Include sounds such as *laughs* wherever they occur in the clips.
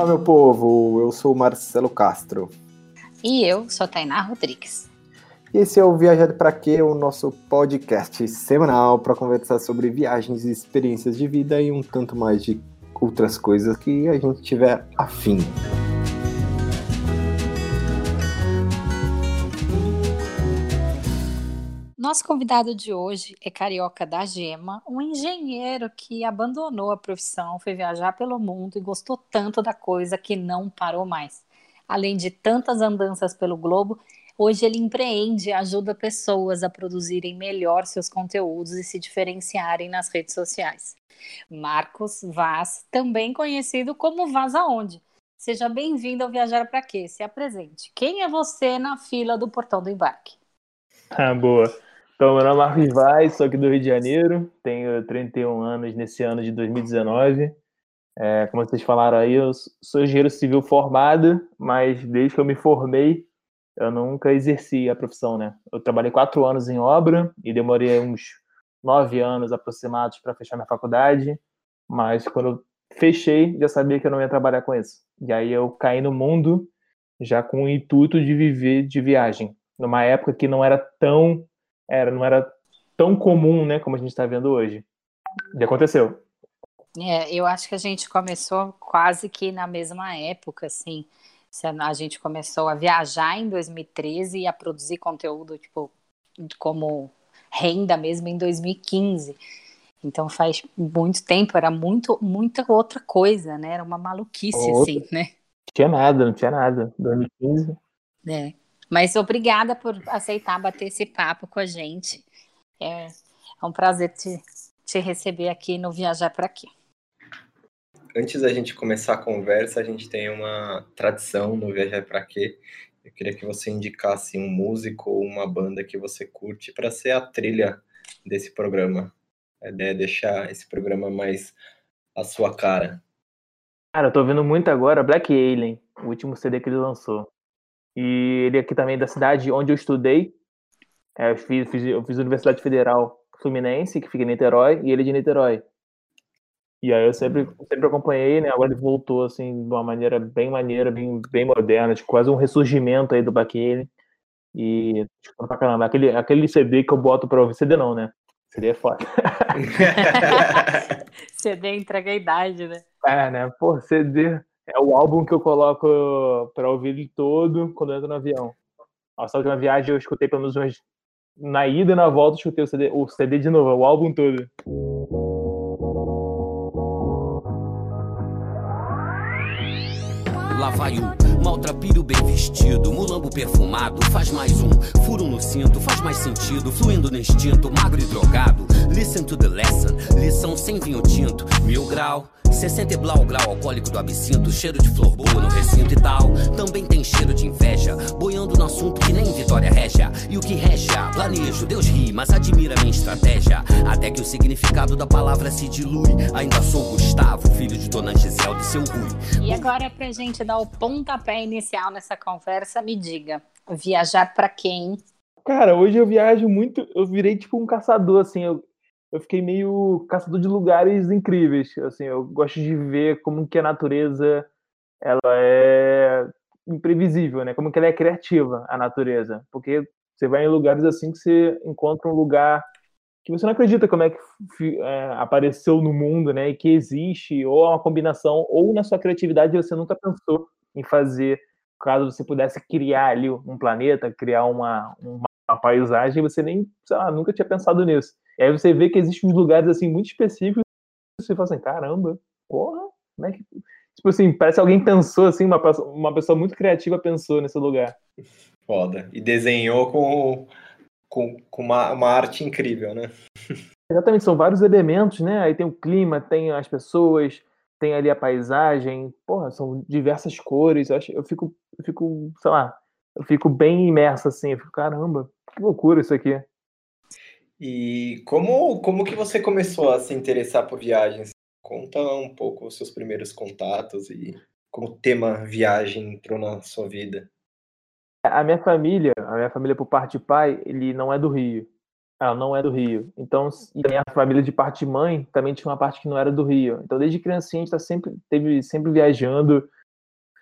Olá, meu povo. Eu sou o Marcelo Castro. E eu sou a Tainá Rodrigues. E esse é o Viajado para Quê, o nosso podcast semanal para conversar sobre viagens e experiências de vida e um tanto mais de outras coisas que a gente tiver afim. Nosso convidado de hoje é carioca da Gema, um engenheiro que abandonou a profissão, foi viajar pelo mundo e gostou tanto da coisa que não parou mais. Além de tantas andanças pelo globo, hoje ele empreende e ajuda pessoas a produzirem melhor seus conteúdos e se diferenciarem nas redes sociais. Marcos Vaz, também conhecido como Vaz Aonde. Seja bem-vindo ao Viajar para Quê? Se apresente. Quem é você na fila do portão do embarque? Ah, boa. Então, meu nome é Marcos Vaz, sou aqui do Rio de Janeiro, tenho 31 anos nesse ano de 2019. É, como vocês falaram aí, eu sou engenheiro civil formado, mas desde que eu me formei, eu nunca exerci a profissão, né? Eu trabalhei quatro anos em obra e demorei uns nove anos aproximados para fechar minha faculdade, mas quando eu fechei, já sabia que eu não ia trabalhar com isso. E aí eu caí no mundo já com o intuito de viver de viagem, numa época que não era tão era, não era tão comum, né, como a gente está vendo hoje. E aconteceu. É, eu acho que a gente começou quase que na mesma época, assim. A gente começou a viajar em 2013 e a produzir conteúdo, tipo, como renda mesmo em 2015. Então faz muito tempo, era muito, muita outra coisa, né? Era uma maluquice, outra. assim, né? Não tinha nada, não tinha nada. 2015. É. Mas obrigada por aceitar bater esse papo com a gente. É, é um prazer te, te receber aqui no Viajar para Aqui. Antes da gente começar a conversa, a gente tem uma tradição no Viajar para Quê. Eu queria que você indicasse um músico ou uma banda que você curte para ser a trilha desse programa. A ideia é deixar esse programa mais a sua cara. Cara, eu tô vendo muito agora Black Alien, o último CD que ele lançou. E ele é aqui também da cidade onde eu estudei. É, eu, fiz, fiz, eu fiz Universidade Federal Fluminense, que fica em Niterói, e ele é de Niterói. E aí eu sempre, sempre acompanhei, né? Agora ele voltou, assim, de uma maneira bem maneira, bem, bem moderna, tipo, quase um ressurgimento aí do Baquele. E, tipo, pra caramba, aquele, aquele CD que eu boto pra ouvir, CD não, né? CD é foda. *laughs* *laughs* CD entrega a idade, né? É, né? Pô, CD é o álbum que eu coloco para ouvir ele todo quando eu entro no avião. Nossa última viagem eu escutei pelo menos umas... Na ida e na volta eu escutei o CD, o CD de novo, o álbum todo. Lá vai o maltrapilho bem vestido, mulambo perfumado, faz mais um furo no cinto, faz mais sentido, fluindo no instinto, magro e drogado. Listen to the lesson, lição sem vinho tinto, mil grau. 60 blau grau alcoólico do absinto, cheiro de flor boa no recinto e tal. Também tem cheiro de inveja, boiando no assunto que nem Vitória Régia. E o que regia, planejo, Deus ri, mas admira minha estratégia. Até que o significado da palavra se dilui. Ainda sou Gustavo, filho de Dona Gisele de seu Rui. E agora, pra gente dar o pontapé inicial nessa conversa, me diga, viajar para quem? Cara, hoje eu viajo muito, eu virei tipo um caçador, assim, eu, eu fiquei meio caçador de lugares incríveis. Assim, eu gosto de ver como que a natureza ela é imprevisível, né? Como que ela é criativa, a natureza. Porque você vai em lugares assim que você encontra um lugar que você não acredita como é que é, apareceu no mundo, né? E que existe, ou é uma combinação, ou na sua criatividade você nunca pensou em fazer, caso você pudesse criar ali um planeta, criar uma, uma paisagem, você nem, sei lá, nunca tinha pensado nisso. E aí você vê que existem uns lugares assim muito específicos e você fala assim, caramba, porra, como é que. Tipo assim, parece que alguém pensou assim, uma, uma pessoa muito criativa pensou nesse lugar. Foda. E desenhou com, com, com uma, uma arte incrível, né? Exatamente, são vários elementos, né? Aí tem o clima, tem as pessoas, tem ali a paisagem, porra, são diversas cores. Eu, acho, eu fico, eu fico, sei lá, eu fico bem imerso assim, eu fico, caramba, que loucura isso aqui. E como, como que você começou a se interessar por viagens? Conta um pouco os seus primeiros contatos e como o tema viagem entrou na sua vida. A minha família, a minha família por parte de pai, ele não é do Rio. Ela não é do Rio. Então, e a minha família de parte de mãe também tinha uma parte que não era do Rio. Então, desde criancinha a gente tá sempre teve sempre viajando,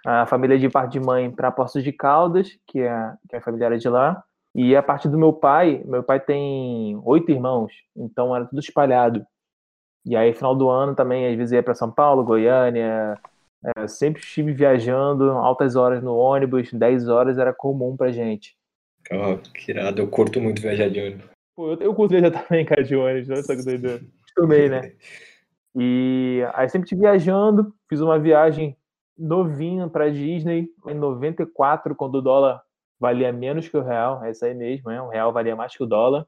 A família de parte de mãe para Poços de Caldas, que é, que é a família era de lá. E a parte do meu pai, meu pai tem oito irmãos, então era tudo espalhado. E aí, final do ano também, às vezes ia para São Paulo, Goiânia. É, sempre estive viajando, altas horas no ônibus, 10 horas era comum pra gente. Oh, que irado, eu curto muito viajar de ônibus. Pô, eu, eu curto viajar *laughs* também, cara, de ônibus, olha só que doido. Acostumei, né? E aí sempre estive viajando, fiz uma viagem novinha pra Disney em 94, quando o dólar valia menos que o real, é isso aí mesmo, né? O real valia mais que o dólar.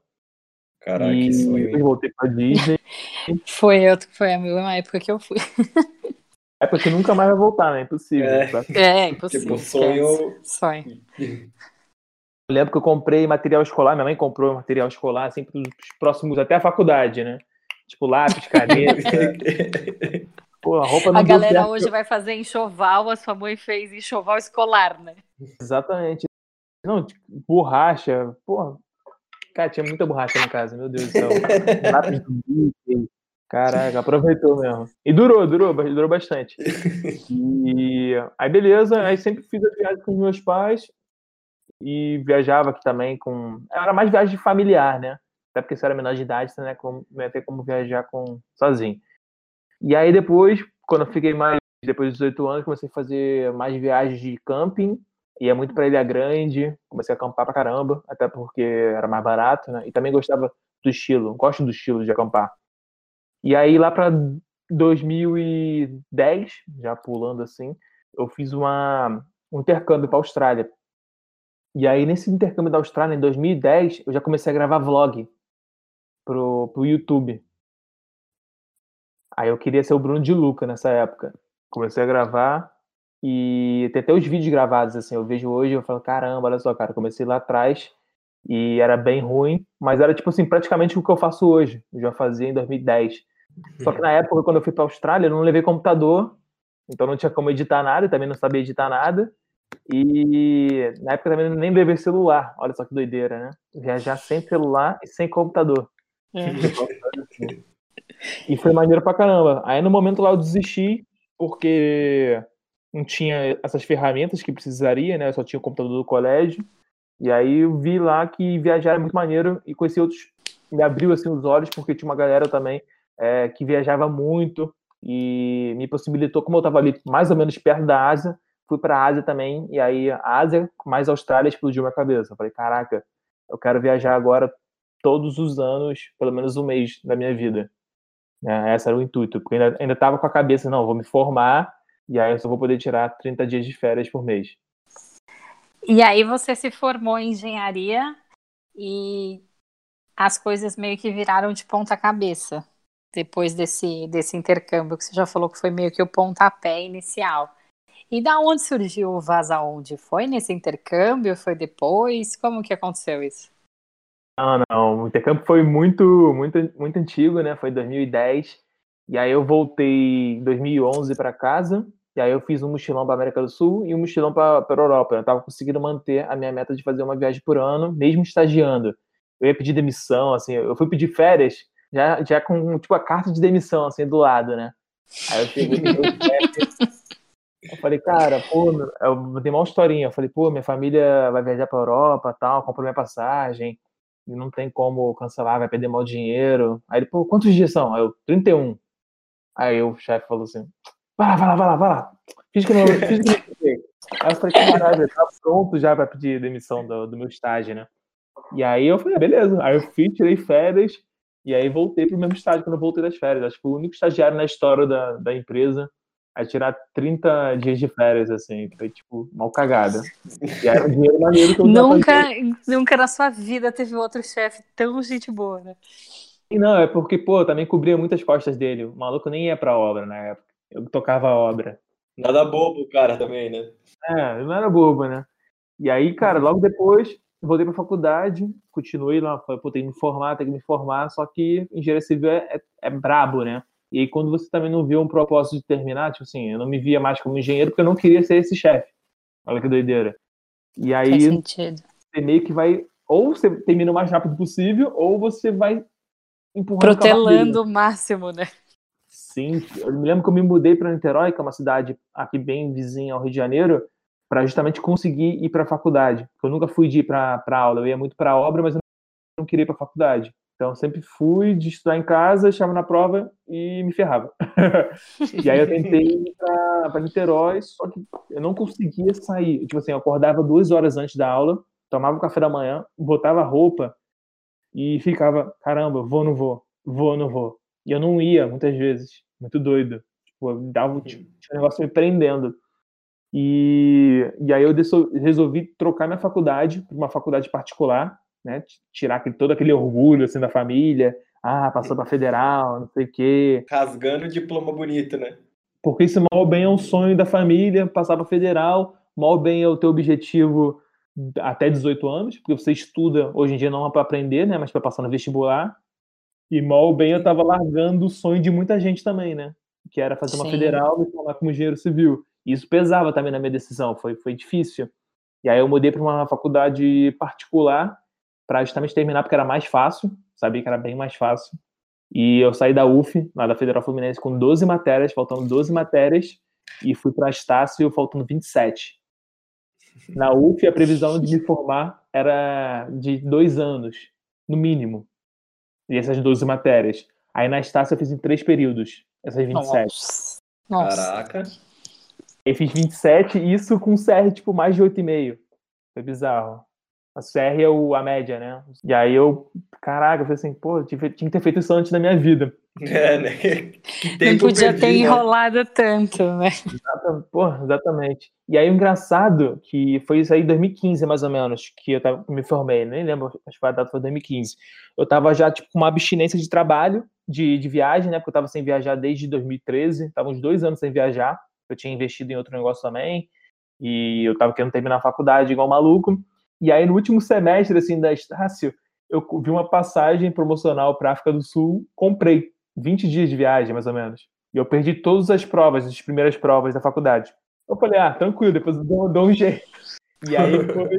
Caraca, e que sonho. Depois voltei pra Disney. *laughs* foi, eu, foi a mesma época que eu fui. *laughs* É porque nunca mais vai voltar, né? Impossível. É, é impossível. Tipo, sonho. Sonho. Eu lembro que eu comprei material escolar, minha mãe comprou material escolar, assim, para os próximos, até a faculdade, né? Tipo, lápis, caneta. *laughs* Pô, a roupa não A galera hoje vai fazer enxoval, a sua mãe fez enxoval escolar, né? Exatamente. Não, tipo, borracha, porra. Cara, tinha muita borracha em casa, meu Deus do céu. *laughs* Lápis do Mickey. Caraca, aproveitou mesmo. E durou, durou, durou bastante. E aí, beleza, aí sempre fiz a viagem com os meus pais e viajava aqui também com. Era mais viagem familiar, né? Até porque se era menor de idade, você né, não ia ter como viajar com... sozinho. E aí depois, quando eu fiquei mais, depois dos 18 anos, comecei a fazer mais viagens de camping ia muito para Ilha Grande, comecei a acampar pra caramba, até porque era mais barato, né? E também gostava do estilo, gosto do estilo de acampar. E aí lá para 2010, já pulando assim, eu fiz uma, um intercâmbio para Austrália. E aí nesse intercâmbio da Austrália, em 2010, eu já comecei a gravar vlog pro, pro YouTube. Aí eu queria ser o Bruno de Luca nessa época. Comecei a gravar e tem até os vídeos gravados, assim, eu vejo hoje eu falo, caramba, olha só, cara, comecei lá atrás e era bem ruim, mas era, tipo assim, praticamente o que eu faço hoje. Eu já fazia em 2010. Só que na época, quando eu fui pra Austrália, eu não levei computador, então não tinha como editar nada, também não sabia editar nada. E na época também nem levei celular, olha só que doideira, né? Viajar sem celular e sem computador. É. *laughs* E foi maneiro pra caramba. Aí no momento lá eu desisti, porque não tinha essas ferramentas que precisaria, né? Eu só tinha o computador do colégio. E aí eu vi lá que viajar é muito maneiro e conheci outros. Me abriu assim os olhos, porque tinha uma galera também é, que viajava muito e me possibilitou, como eu estava ali mais ou menos perto da Ásia, fui para a Ásia também. E aí a Ásia mais Austrália explodiu minha cabeça. Eu falei, caraca, eu quero viajar agora todos os anos, pelo menos um mês da minha vida. É, esse era o intuito, porque ainda, ainda tava com a cabeça, não, vou me formar e aí eu só vou poder tirar 30 dias de férias por mês. E aí você se formou em engenharia e as coisas meio que viraram de ponta cabeça depois desse, desse intercâmbio que você já falou que foi meio que o pontapé inicial. E da onde surgiu o Vaza Onde? Foi nesse intercâmbio? Foi depois? Como que aconteceu isso? Não, não. O intercâmbio foi muito, muito, muito antigo, né? Foi 2010. E aí eu voltei em 2011 para casa e aí eu fiz um mochilão para América do Sul e um mochilão para a Europa. Eu estava conseguindo manter a minha meta de fazer uma viagem por ano, mesmo estagiando. Eu ia pedir demissão, assim, eu fui pedir férias já, já com tipo a carta de demissão assim do lado, né? Aí eu Eu falei, cara, pô, eu dei uma historinha. Eu falei, pô, minha família vai viajar para Europa, tal, comprou minha passagem, e não tem como cancelar, vai perder mal dinheiro. Aí ele, pô, quantos dias são? Aí eu, 31. Aí o chefe falou assim, vai lá, vai lá, vai lá, vai lá. Fiz que não, fiz que não Aí eu falei, caralho, tá pronto já para pedir demissão do, do meu estágio, né? E aí eu falei, ah, beleza. Aí eu fui, tirei férias, e aí voltei pro mesmo estágio quando eu voltei das férias. Acho que o único estagiário na história da, da empresa a tirar 30 dias de férias, assim. Foi, tipo, mal cagada. E era um dinheiro maneiro que eu Nunca, nunca na sua vida teve outro chefe tão gente boa, né? E não, é porque, pô, eu também cobria muitas costas dele. O maluco nem ia pra obra na época. Eu tocava a obra. Nada bobo, cara, também, né? É, não era bobo, né? E aí, cara, logo depois, voltei pra faculdade, continuei lá, falei, pô, tem que me formar, tem que me formar, só que engenharia civil é, é, é brabo, né? E aí, quando você também não vê um propósito de terminar, tipo assim, eu não me via mais como engenheiro porque eu não queria ser esse chefe. Olha que doideira. E aí, você meio que vai, ou você termina o mais rápido possível, ou você vai empurrando Protelando o máximo, né? Sim, eu me lembro que eu me mudei para Niterói, que é uma cidade aqui bem vizinha ao Rio de Janeiro, para justamente conseguir ir para a faculdade. Eu nunca fui de ir para aula, eu ia muito para obra, mas eu não queria ir para a faculdade. Então, sempre fui de estudar em casa, estava na prova e me ferrava. *laughs* e aí eu tentei ir para Niterói, só que eu não conseguia sair. Tipo assim, eu acordava duas horas antes da aula, tomava o café da manhã, botava roupa e ficava, caramba, vou ou não vou? Vou ou não vou? E eu não ia, muitas vezes. Muito doido. Tipo, dava, tinha um negócio me prendendo. E, e aí eu resolvi trocar minha faculdade para uma faculdade particular, né? Tirar aquele, todo aquele orgulho assim da família. Ah, passou para federal, não sei o quê. Rasgando o diploma bonito, né? Porque isso mal bem é um sonho da família, passar para federal, mal bem é o teu objetivo até 18 anos, porque você estuda hoje em dia não é para aprender, né, mas para passar no vestibular. E mal bem eu estava largando o sonho de muita gente também, né? Que era fazer uma Sim. federal e formar como engenheiro civil. E isso pesava também na minha decisão, foi, foi difícil. E aí eu mudei para uma faculdade particular para justamente terminar, porque era mais fácil, sabia que era bem mais fácil. E eu saí da UF, lá da Federal Fluminense, com 12 matérias, faltando 12 matérias, e fui para a Estácio faltando 27. Na UF, a previsão de me formar era de dois anos, no mínimo. E essas 12 matérias. Aí na Estácio eu fiz em três períodos, essas 27. Nossa. Caraca. Eu fiz 27, isso com CR, tipo, mais de 8,5. Foi bizarro. A CR é o, a média, né? E aí eu, caraca, eu falei assim, pô, tinha que ter feito isso antes da minha vida. *laughs* É, né? Não podia perdi, ter né? enrolado tanto, né? Exatamente, porra, exatamente. E aí o engraçado, que foi isso aí em 2015, mais ou menos, que eu tava, me formei, nem lembro, acho que a data foi 2015. Eu tava já, tipo, com uma abstinência de trabalho, de, de viagem, né? Porque eu tava sem viajar desde 2013, tava uns dois anos sem viajar. Eu tinha investido em outro negócio também, e eu tava querendo terminar a faculdade igual maluco. E aí, no último semestre, assim, da Estácio, eu vi uma passagem promocional para África do Sul, comprei 20 dias de viagem, mais ou menos. E eu perdi todas as provas, as primeiras provas da faculdade. Eu falei, ah, tranquilo, depois eu dou, dou um jeito. E aí *laughs* foi,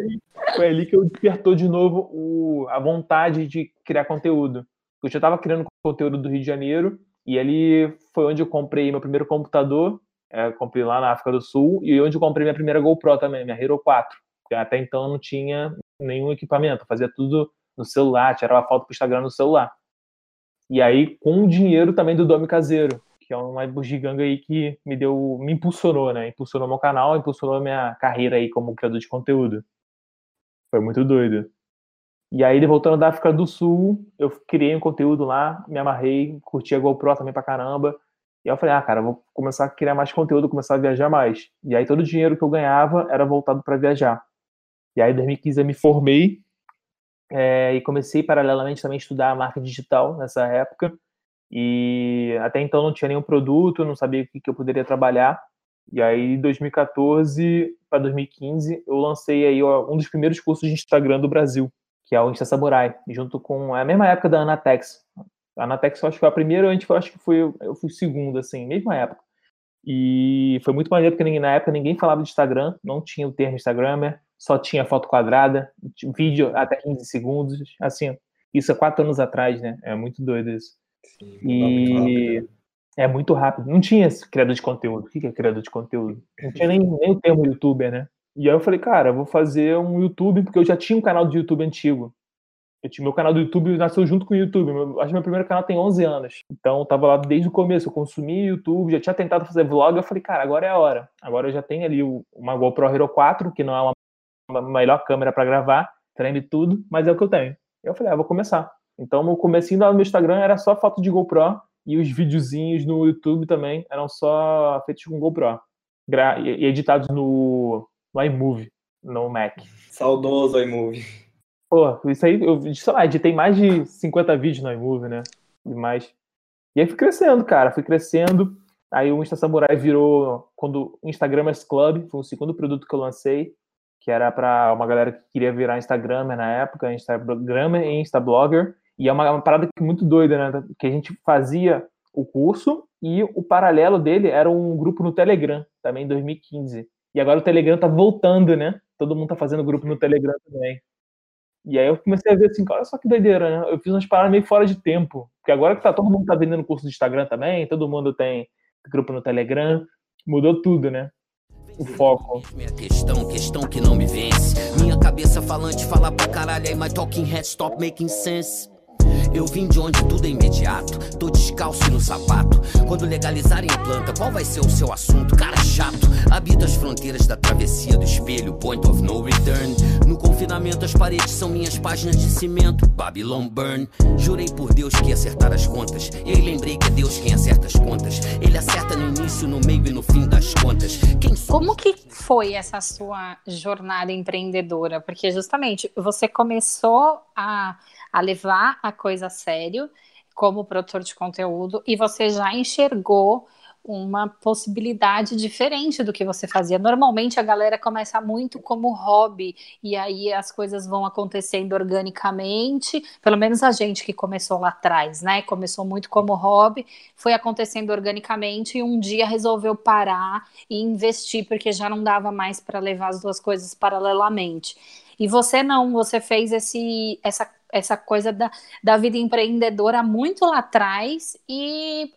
foi, ali que eu despertou de novo o, a vontade de criar conteúdo. Eu já estava criando conteúdo do Rio de Janeiro, e ali foi onde eu comprei meu primeiro computador, é, comprei lá na África do Sul, e onde eu comprei minha primeira GoPro também, minha Hero 4 até então não tinha nenhum equipamento, fazia tudo no celular, tirava foto pro Instagram no celular. E aí, com o dinheiro também do Domi Caseiro, que é uma bugiganga aí que me deu, me impulsionou, né? Impulsionou meu canal, impulsionou minha carreira aí como criador de conteúdo. Foi muito doido. E aí, voltando da África do Sul, eu criei um conteúdo lá, me amarrei, curti a GoPro também pra caramba. E eu falei, ah, cara, vou começar a criar mais conteúdo, começar a viajar mais. E aí todo o dinheiro que eu ganhava era voltado para viajar. E aí, em 2015, eu me formei é, e comecei paralelamente também a estudar a marca digital nessa época. E até então não tinha nenhum produto, não sabia o que, que eu poderia trabalhar. E aí, 2014 para 2015, eu lancei aí um dos primeiros cursos de Instagram do Brasil, que é o Insta Samurai, junto com a mesma época da Anatex. A Anatex eu acho que foi a primeira, antes eu acho que foi, eu fui segundo, assim, mesma época. E foi muito maneiro, porque na época ninguém falava de Instagram, não tinha o termo Instagrammer, só tinha foto quadrada, vídeo até 15 segundos, assim, isso é quatro anos atrás, né? É muito doido isso. Sim, e muito é muito rápido. Não tinha esse criador de conteúdo. O que é criador de conteúdo? Não tinha nem, nem o termo youtuber, né? E aí eu falei, cara, eu vou fazer um YouTube, porque eu já tinha um canal de YouTube antigo. Meu canal do YouTube nasceu junto com o YouTube. Meu, acho que meu primeiro canal tem 11 anos. Então tava lá desde o começo. Eu consumi YouTube, já tinha tentado fazer vlog. Eu falei, cara, agora é a hora. Agora eu já tenho ali uma GoPro Hero 4, que não é uma melhor câmera para gravar, treme tudo, mas é o que eu tenho. Eu falei, ah, vou começar. Então, no comecinho no meu Instagram era só foto de GoPro e os videozinhos no YouTube também eram só feitos com GoPro e editados no, no iMovie, no Mac. Saudoso iMovie. Pô, isso aí, eu sei lá, editei mais de 50 vídeos no iMovie, né? E mais. E aí fui crescendo, cara, fui crescendo. Aí o Insta Samurai virou quando o Instagramers Club, foi o segundo produto que eu lancei que era para uma galera que queria virar Instagramer na época, Instagramer e Instablogger, e é uma, uma parada muito doida, né? Que a gente fazia o curso e o paralelo dele era um grupo no Telegram, também em 2015. E agora o Telegram tá voltando, né? Todo mundo tá fazendo grupo no Telegram também. E aí eu comecei a ver assim, olha só que doideira, né? Eu fiz umas paradas meio fora de tempo. Porque agora que tá, todo mundo tá vendendo curso do Instagram também, todo mundo tem grupo no Telegram, mudou tudo, né? O foco. Minha questão, questão que não me vence. Minha cabeça falante fala pra caralho, aí my talking head stop making sense. Eu vim de onde tudo é imediato, tô descalço no sapato. Quando legalizarem a planta, qual vai ser o seu assunto? Cara chato, habito as fronteiras da travessia do espelho, point of no return. No confinamento, as paredes são minhas páginas de cimento, Babylon Burn. Jurei por Deus que ia acertar as contas, e lembrei que é Deus quem acerta as contas. Ele acerta no início, no meio e no fim das contas. Quem Como que foi essa sua jornada empreendedora? Porque justamente você começou a a levar a coisa a sério como produtor de conteúdo e você já enxergou uma possibilidade diferente do que você fazia. Normalmente a galera começa muito como hobby e aí as coisas vão acontecendo organicamente. Pelo menos a gente que começou lá atrás, né? Começou muito como hobby, foi acontecendo organicamente e um dia resolveu parar e investir porque já não dava mais para levar as duas coisas paralelamente. E você não, você fez esse essa essa coisa da, da vida empreendedora muito lá atrás e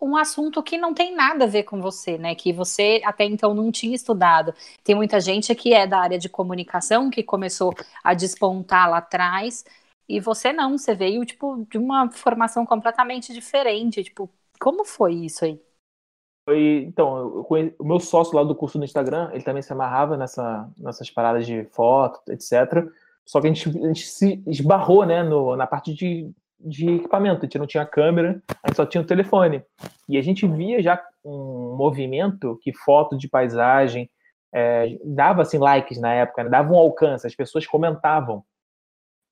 um assunto que não tem nada a ver com você, né? Que você até então não tinha estudado. Tem muita gente que é da área de comunicação que começou a despontar lá atrás e você não, você veio tipo de uma formação completamente diferente. Tipo, como foi isso aí? Foi, então, conheci, o meu sócio lá do curso no Instagram, ele também se amarrava nessa, nessas paradas de foto, etc. Só que a gente, a gente se esbarrou né, no, na parte de, de equipamento. A gente não tinha câmera, a gente só tinha o telefone. E a gente via já um movimento que foto de paisagem é, dava assim, likes na época, né, dava um alcance, as pessoas comentavam.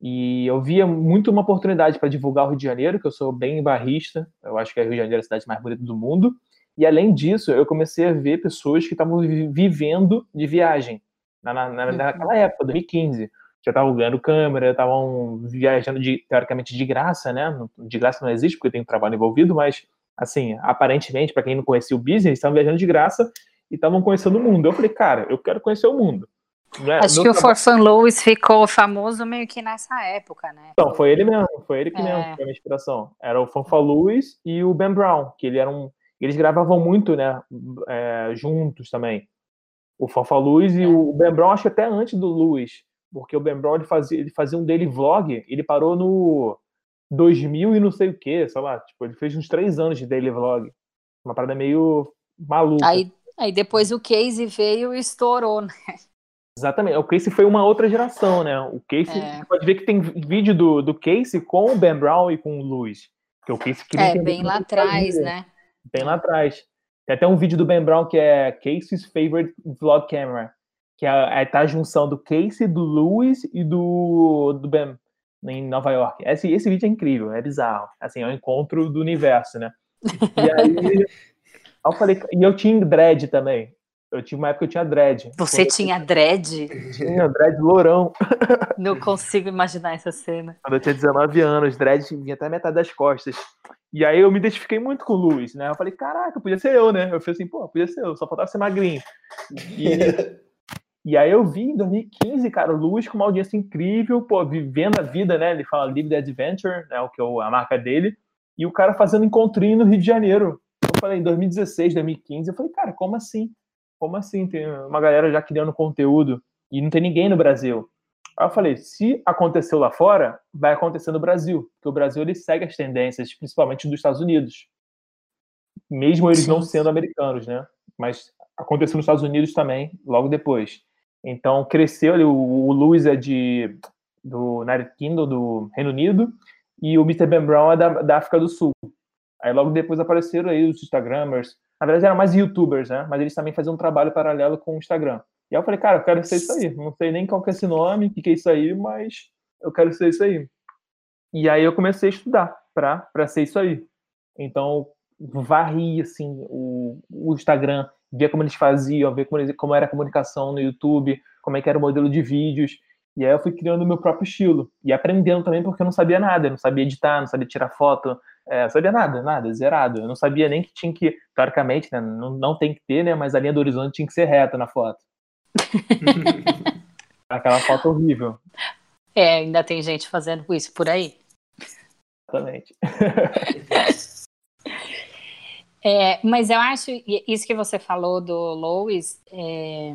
E eu via muito uma oportunidade para divulgar o Rio de Janeiro, que eu sou bem barrista, eu acho que é Rio de Janeiro é a cidade mais bonita do mundo. E além disso, eu comecei a ver pessoas que estavam vivendo de viagem na, na, uhum. naquela época, 2015 já estavam ganhando câmera, estavam viajando de, teoricamente de graça, né? De graça não existe, porque tem um trabalho envolvido, mas, assim, aparentemente, para quem não conhecia o business, estavam viajando de graça e estavam conhecendo o mundo. Eu falei, cara, eu quero conhecer o mundo. É? Acho que o Forfan Lewis ficou famoso meio que nessa época, né? Então, foi ele mesmo, foi ele que é. mesmo foi a minha inspiração. Era o Fanfa Lewis e o Ben Brown, que ele um, eles gravavam muito, né, é, juntos também. O Fanfa Lewis e é. o Ben Brown, acho que até antes do Lewis porque o Ben Brown ele fazia, ele fazia um daily vlog, ele parou no 2000 e não sei o que, sei lá, tipo, ele fez uns três anos de daily vlog. Uma parada meio maluca. Aí, aí depois o Casey veio e estourou, né? Exatamente, o Casey foi uma outra geração, né? O Casey, é. pode ver que tem vídeo do, do Casey com o Ben Brown e com o Luiz. O Casey é, bem lá atrás, né? Bem lá atrás. Tem até um vídeo do Ben Brown que é Casey's Favorite Vlog Camera que é, é tá a junção do Casey, do Lewis e do, do Ben em Nova York. Esse, esse vídeo é incrível, é bizarro. Assim, é o um encontro do universo, né? E aí *laughs* eu falei, e eu tinha dread também. Eu tinha uma época que eu tinha dread. Você tinha dread? Tinha dread lourão. *laughs* Não consigo imaginar essa cena. Quando eu tinha 19 anos, dread vinha até metade das costas. E aí eu me identifiquei muito com o Luiz, né? Eu falei, caraca, podia ser eu, né? Eu falei assim, pô, podia ser eu, só faltava ser magrinho. E *laughs* E aí eu vi em 2015, cara, o Luiz com uma audiência incrível, pô, vivendo a vida, né? Ele fala Live the Adventure, né? O que é a marca dele. E o cara fazendo encontrinho no Rio de Janeiro. Eu falei, em 2016, 2015, eu falei, cara, como assim? Como assim? Tem uma galera já criando conteúdo e não tem ninguém no Brasil. Aí eu falei, se aconteceu lá fora, vai acontecer no Brasil, porque o Brasil ele segue as tendências, principalmente dos Estados Unidos. Mesmo eles não sendo americanos, né? Mas aconteceu nos Estados Unidos também, logo depois. Então cresceu ali, o, o Lewis é de do United Kingdom, do Reino Unido, e o Mr. Ben Brown é da, da África do Sul. Aí logo depois apareceram aí os Instagramers. Na verdade eram mais YouTubers, né? Mas eles também faziam um trabalho paralelo com o Instagram. E aí eu falei, cara, eu quero ser isso aí. Não sei nem qual que é esse nome, o que, que é isso aí, mas eu quero ser isso aí. E aí eu comecei a estudar para ser isso aí. Então varri assim o, o Instagram ver como eles faziam, ver como, eles, como era a comunicação no YouTube, como é que era o modelo de vídeos. E aí eu fui criando o meu próprio estilo. E aprendendo também porque eu não sabia nada, eu não sabia editar, não sabia tirar foto, é, sabia nada, nada, zerado. Eu não sabia nem que tinha que, teoricamente, né, não, não tem que ter, né, mas a linha do horizonte tinha que ser reta na foto. *laughs* Aquela foto horrível. É, ainda tem gente fazendo isso por aí. Exatamente. *laughs* é, mas eu acho isso que você falou do Lois, é,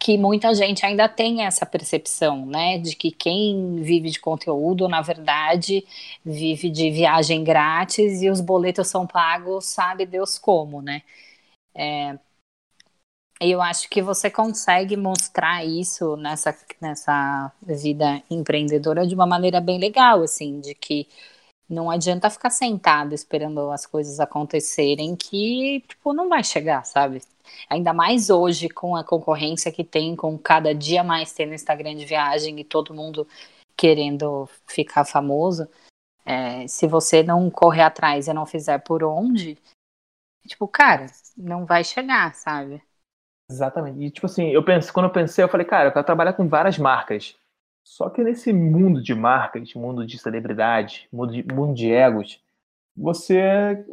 que muita gente ainda tem essa percepção, né, de que quem vive de conteúdo, na verdade, vive de viagem grátis e os boletos são pagos, sabe Deus como, né? É, eu acho que você consegue mostrar isso nessa, nessa vida empreendedora de uma maneira bem legal, assim, de que não adianta ficar sentado esperando as coisas acontecerem que, tipo, não vai chegar, sabe? Ainda mais hoje com a concorrência que tem, com cada dia mais tendo Instagram de viagem e todo mundo querendo ficar famoso. É, se você não correr atrás e não fizer por onde, tipo, cara, não vai chegar, sabe? Exatamente. E, tipo assim, eu penso, quando eu pensei, eu falei, cara, eu quero trabalhar com várias marcas. Só que nesse mundo de marcas, mundo de celebridade, mundo de, mundo de egos, você,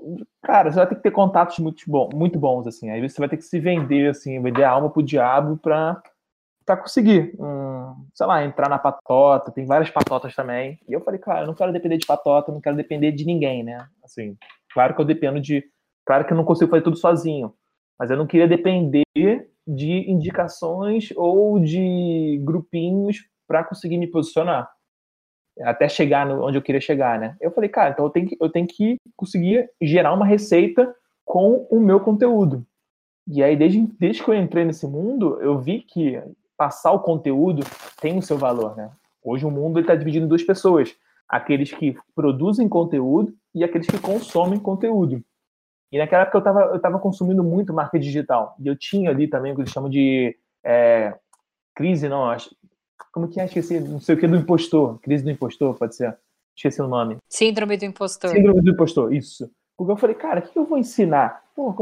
cara, você vai ter que ter contatos muito, muito bons, assim. Aí você vai ter que se vender, assim, vender a alma pro diabo pra, pra conseguir, um, sei lá, entrar na patota. Tem várias patotas também. E eu falei, cara, eu não quero depender de patota, não quero depender de ninguém, né? Assim, claro que eu dependo de. Claro que eu não consigo fazer tudo sozinho mas eu não queria depender de indicações ou de grupinhos para conseguir me posicionar até chegar no, onde eu queria chegar, né? Eu falei, cara, então eu tenho que, eu tenho que conseguir gerar uma receita com o meu conteúdo. E aí, desde, desde que eu entrei nesse mundo, eu vi que passar o conteúdo tem o seu valor, né? Hoje o mundo está dividido em duas pessoas: aqueles que produzem conteúdo e aqueles que consomem conteúdo. E naquela época eu estava eu tava consumindo muito marca digital. E eu tinha ali também o que eles chamam de é, crise, não, acho. Como que é? Esqueci, não sei o que do impostor. Crise do impostor, pode ser. Esqueci o nome. Síndrome do impostor. Síndrome do impostor, isso. Porque eu falei, cara, o que eu vou ensinar? Pô,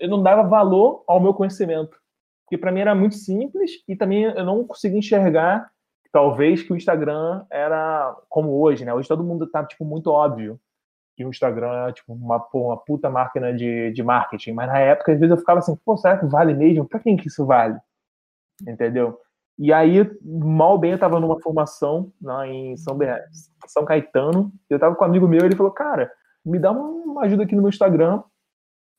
eu não dava valor ao meu conhecimento. Porque para mim era muito simples e também eu não conseguia enxergar, talvez, que o Instagram era como hoje, né? Hoje todo mundo tá, tipo, muito óbvio que o Instagram é tipo uma, uma puta máquina de, de marketing. Mas na época, às vezes eu ficava assim, pô, será que vale mesmo? Pra quem que isso vale? Entendeu? E aí, mal bem, eu tava numa formação lá em São, São Caetano, eu tava com um amigo meu, ele falou, cara, me dá uma ajuda aqui no meu Instagram.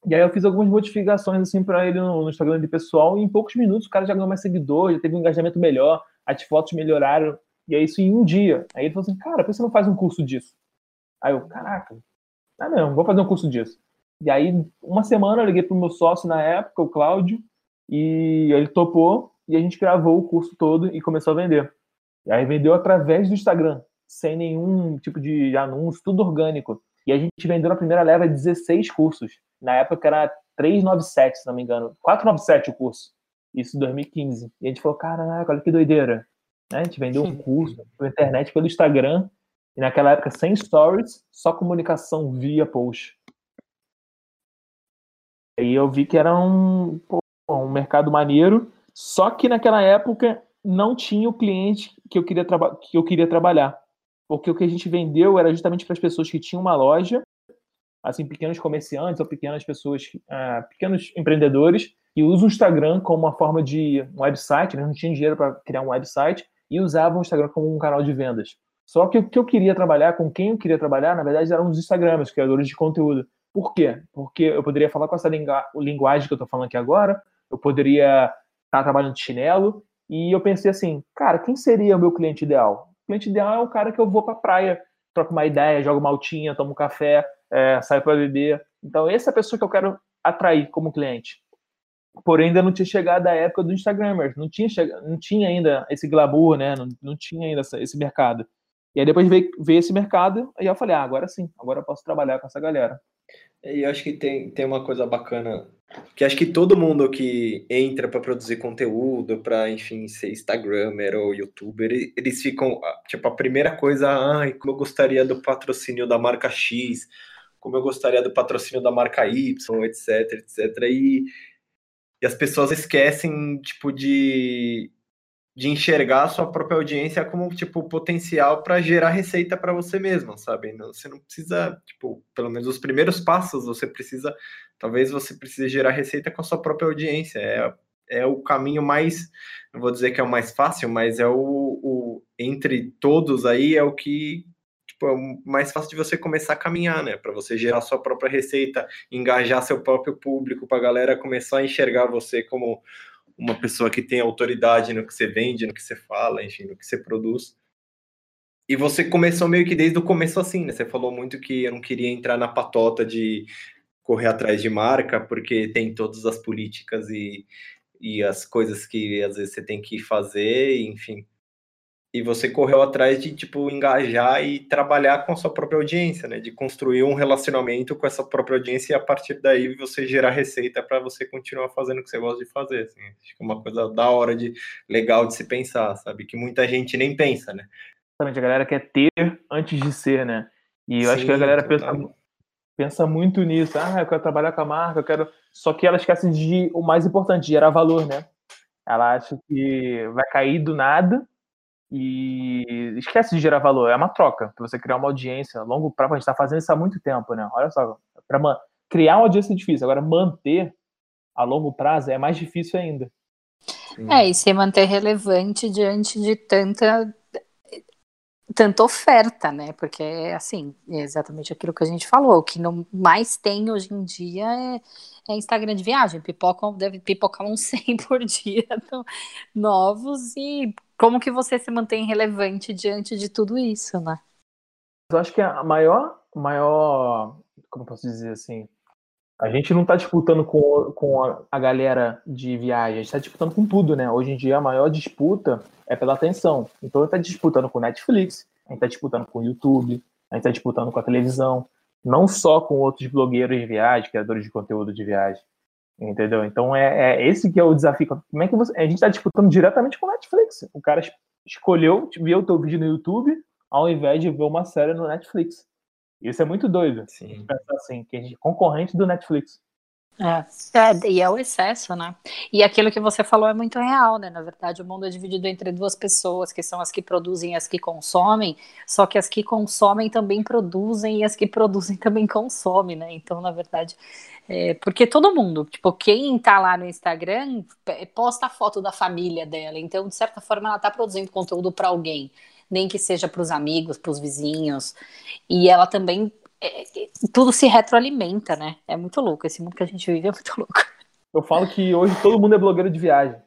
E aí eu fiz algumas modificações assim para ele no, no, Instagram de pessoal, e em poucos minutos o cara já ganhou mais seguidor, já teve um engajamento melhor, as fotos melhoraram, e é isso em um dia. Aí ele falou assim, cara, por que você não faz um curso disso? Aí eu, caraca, ah, não, vou fazer um curso disso. E aí, uma semana, eu liguei pro meu sócio na época, o Cláudio, e ele topou, e a gente gravou o curso todo e começou a vender. E aí vendeu através do Instagram, sem nenhum tipo de anúncio, tudo orgânico. E a gente vendeu na primeira leva 16 cursos. Na época era 397, se não me engano. 497 o curso. Isso em 2015. E a gente falou, caraca, olha que doideira. Né? A gente vendeu um curso *laughs* pela internet, pelo Instagram, e naquela época, sem stories, só comunicação via post. E eu vi que era um, pô, um mercado maneiro, só que naquela época não tinha o cliente que eu queria, que eu queria trabalhar. Porque o que a gente vendeu era justamente para as pessoas que tinham uma loja, assim, pequenos comerciantes ou pequenas pessoas, uh, pequenos empreendedores, e usam o Instagram como uma forma de um website, né? não tinham dinheiro para criar um website, e usavam o Instagram como um canal de vendas. Só que o que eu queria trabalhar, com quem eu queria trabalhar, na verdade, eram os Instagrams, criadores de conteúdo. Por quê? Porque eu poderia falar com essa linguagem que eu estou falando aqui agora, eu poderia estar tá trabalhando de chinelo, e eu pensei assim, cara, quem seria o meu cliente ideal? O cliente ideal é o cara que eu vou para a praia, troco uma ideia, jogo uma altinha, tomo um café, é, saio para beber. Então, essa é a pessoa que eu quero atrair como cliente. Porém, ainda não tinha chegado a época do Instagramers, não tinha, não tinha ainda esse glamour, né? Não, não tinha ainda esse mercado. E aí depois veio, veio esse mercado, e eu falei, ah, agora sim, agora eu posso trabalhar com essa galera. E acho que tem, tem uma coisa bacana, que acho que todo mundo que entra para produzir conteúdo, para, enfim, ser Instagramer ou YouTuber, eles ficam, ah, tipo, a primeira coisa, ai, como eu gostaria do patrocínio da marca X, como eu gostaria do patrocínio da marca Y, etc, etc. E, e as pessoas esquecem, tipo, de de enxergar a sua própria audiência como tipo potencial para gerar receita para você mesma, sabe? Não, você não precisa, tipo, pelo menos os primeiros passos, você precisa, talvez você precise gerar receita com a sua própria audiência. É é o caminho mais, não vou dizer que é o mais fácil, mas é o, o entre todos aí é o que tipo, é mais fácil de você começar a caminhar, né? Para você gerar sua própria receita, engajar seu próprio público, para a galera começar a enxergar você como uma pessoa que tem autoridade no que você vende, no que você fala, enfim, no que você produz. E você começou meio que desde o começo assim, né? Você falou muito que eu não queria entrar na patota de correr atrás de marca, porque tem todas as políticas e, e as coisas que às vezes você tem que fazer, enfim. E você correu atrás de, tipo, engajar e trabalhar com a sua própria audiência, né? De construir um relacionamento com essa própria audiência e a partir daí você gerar receita para você continuar fazendo o que você gosta de fazer, assim. Acho que é uma coisa da hora de legal de se pensar, sabe? Que muita gente nem pensa, né? Exatamente, a galera quer ter antes de ser, né? E eu Sim, acho que a galera pensa, pensa, muito nisso. Ah, eu quero trabalhar com a marca, eu quero. Só que ela esquece de o mais importante, gerar valor, né? Ela acha que vai cair do nada e esquece de gerar valor. É uma troca para você criar uma audiência a longo prazo. A gente está fazendo isso há muito tempo, né? Olha só, para criar uma audiência é difícil, agora manter a longo prazo é mais difícil ainda. É, e se manter relevante diante de tanta tanta oferta, né? Porque assim, é exatamente aquilo que a gente falou, o que não mais tem hoje em dia é, é Instagram de viagem, pipocam, deve pipocar *laughs* uns 100 por dia então, novos e como que você se mantém relevante diante de tudo isso, né? Eu acho que a maior, maior, como posso dizer assim, a gente não está disputando com, com a, galera de viagem, a gente está disputando com tudo, né? Hoje em dia a maior disputa é pela atenção. Então a gente está disputando com Netflix, a gente está disputando com o YouTube, a gente está disputando com a televisão, não só com outros blogueiros de viagem, criadores de conteúdo de viagem. Entendeu? Então é, é esse que é o desafio. Como é que você. A gente está disputando diretamente com o Netflix. O cara escolheu ver o teu vídeo no YouTube ao invés de ver uma série no Netflix. Isso é muito doido. Sim. Pensar assim, que a gente é concorrente do Netflix. É, é, e é o excesso, né? E aquilo que você falou é muito real, né? Na verdade, o mundo é dividido entre duas pessoas, que são as que produzem e as que consomem, só que as que consomem também produzem e as que produzem *laughs* também consomem, né? Então, na verdade, é, porque todo mundo, tipo, quem tá lá no Instagram posta a foto da família dela, então, de certa forma, ela tá produzindo conteúdo para alguém nem que seja para os amigos, para os vizinhos. E ela também. É, é, tudo se retroalimenta, né? É muito louco. Esse mundo que a gente vive é muito louco. Eu falo que hoje todo mundo é blogueiro de viagem.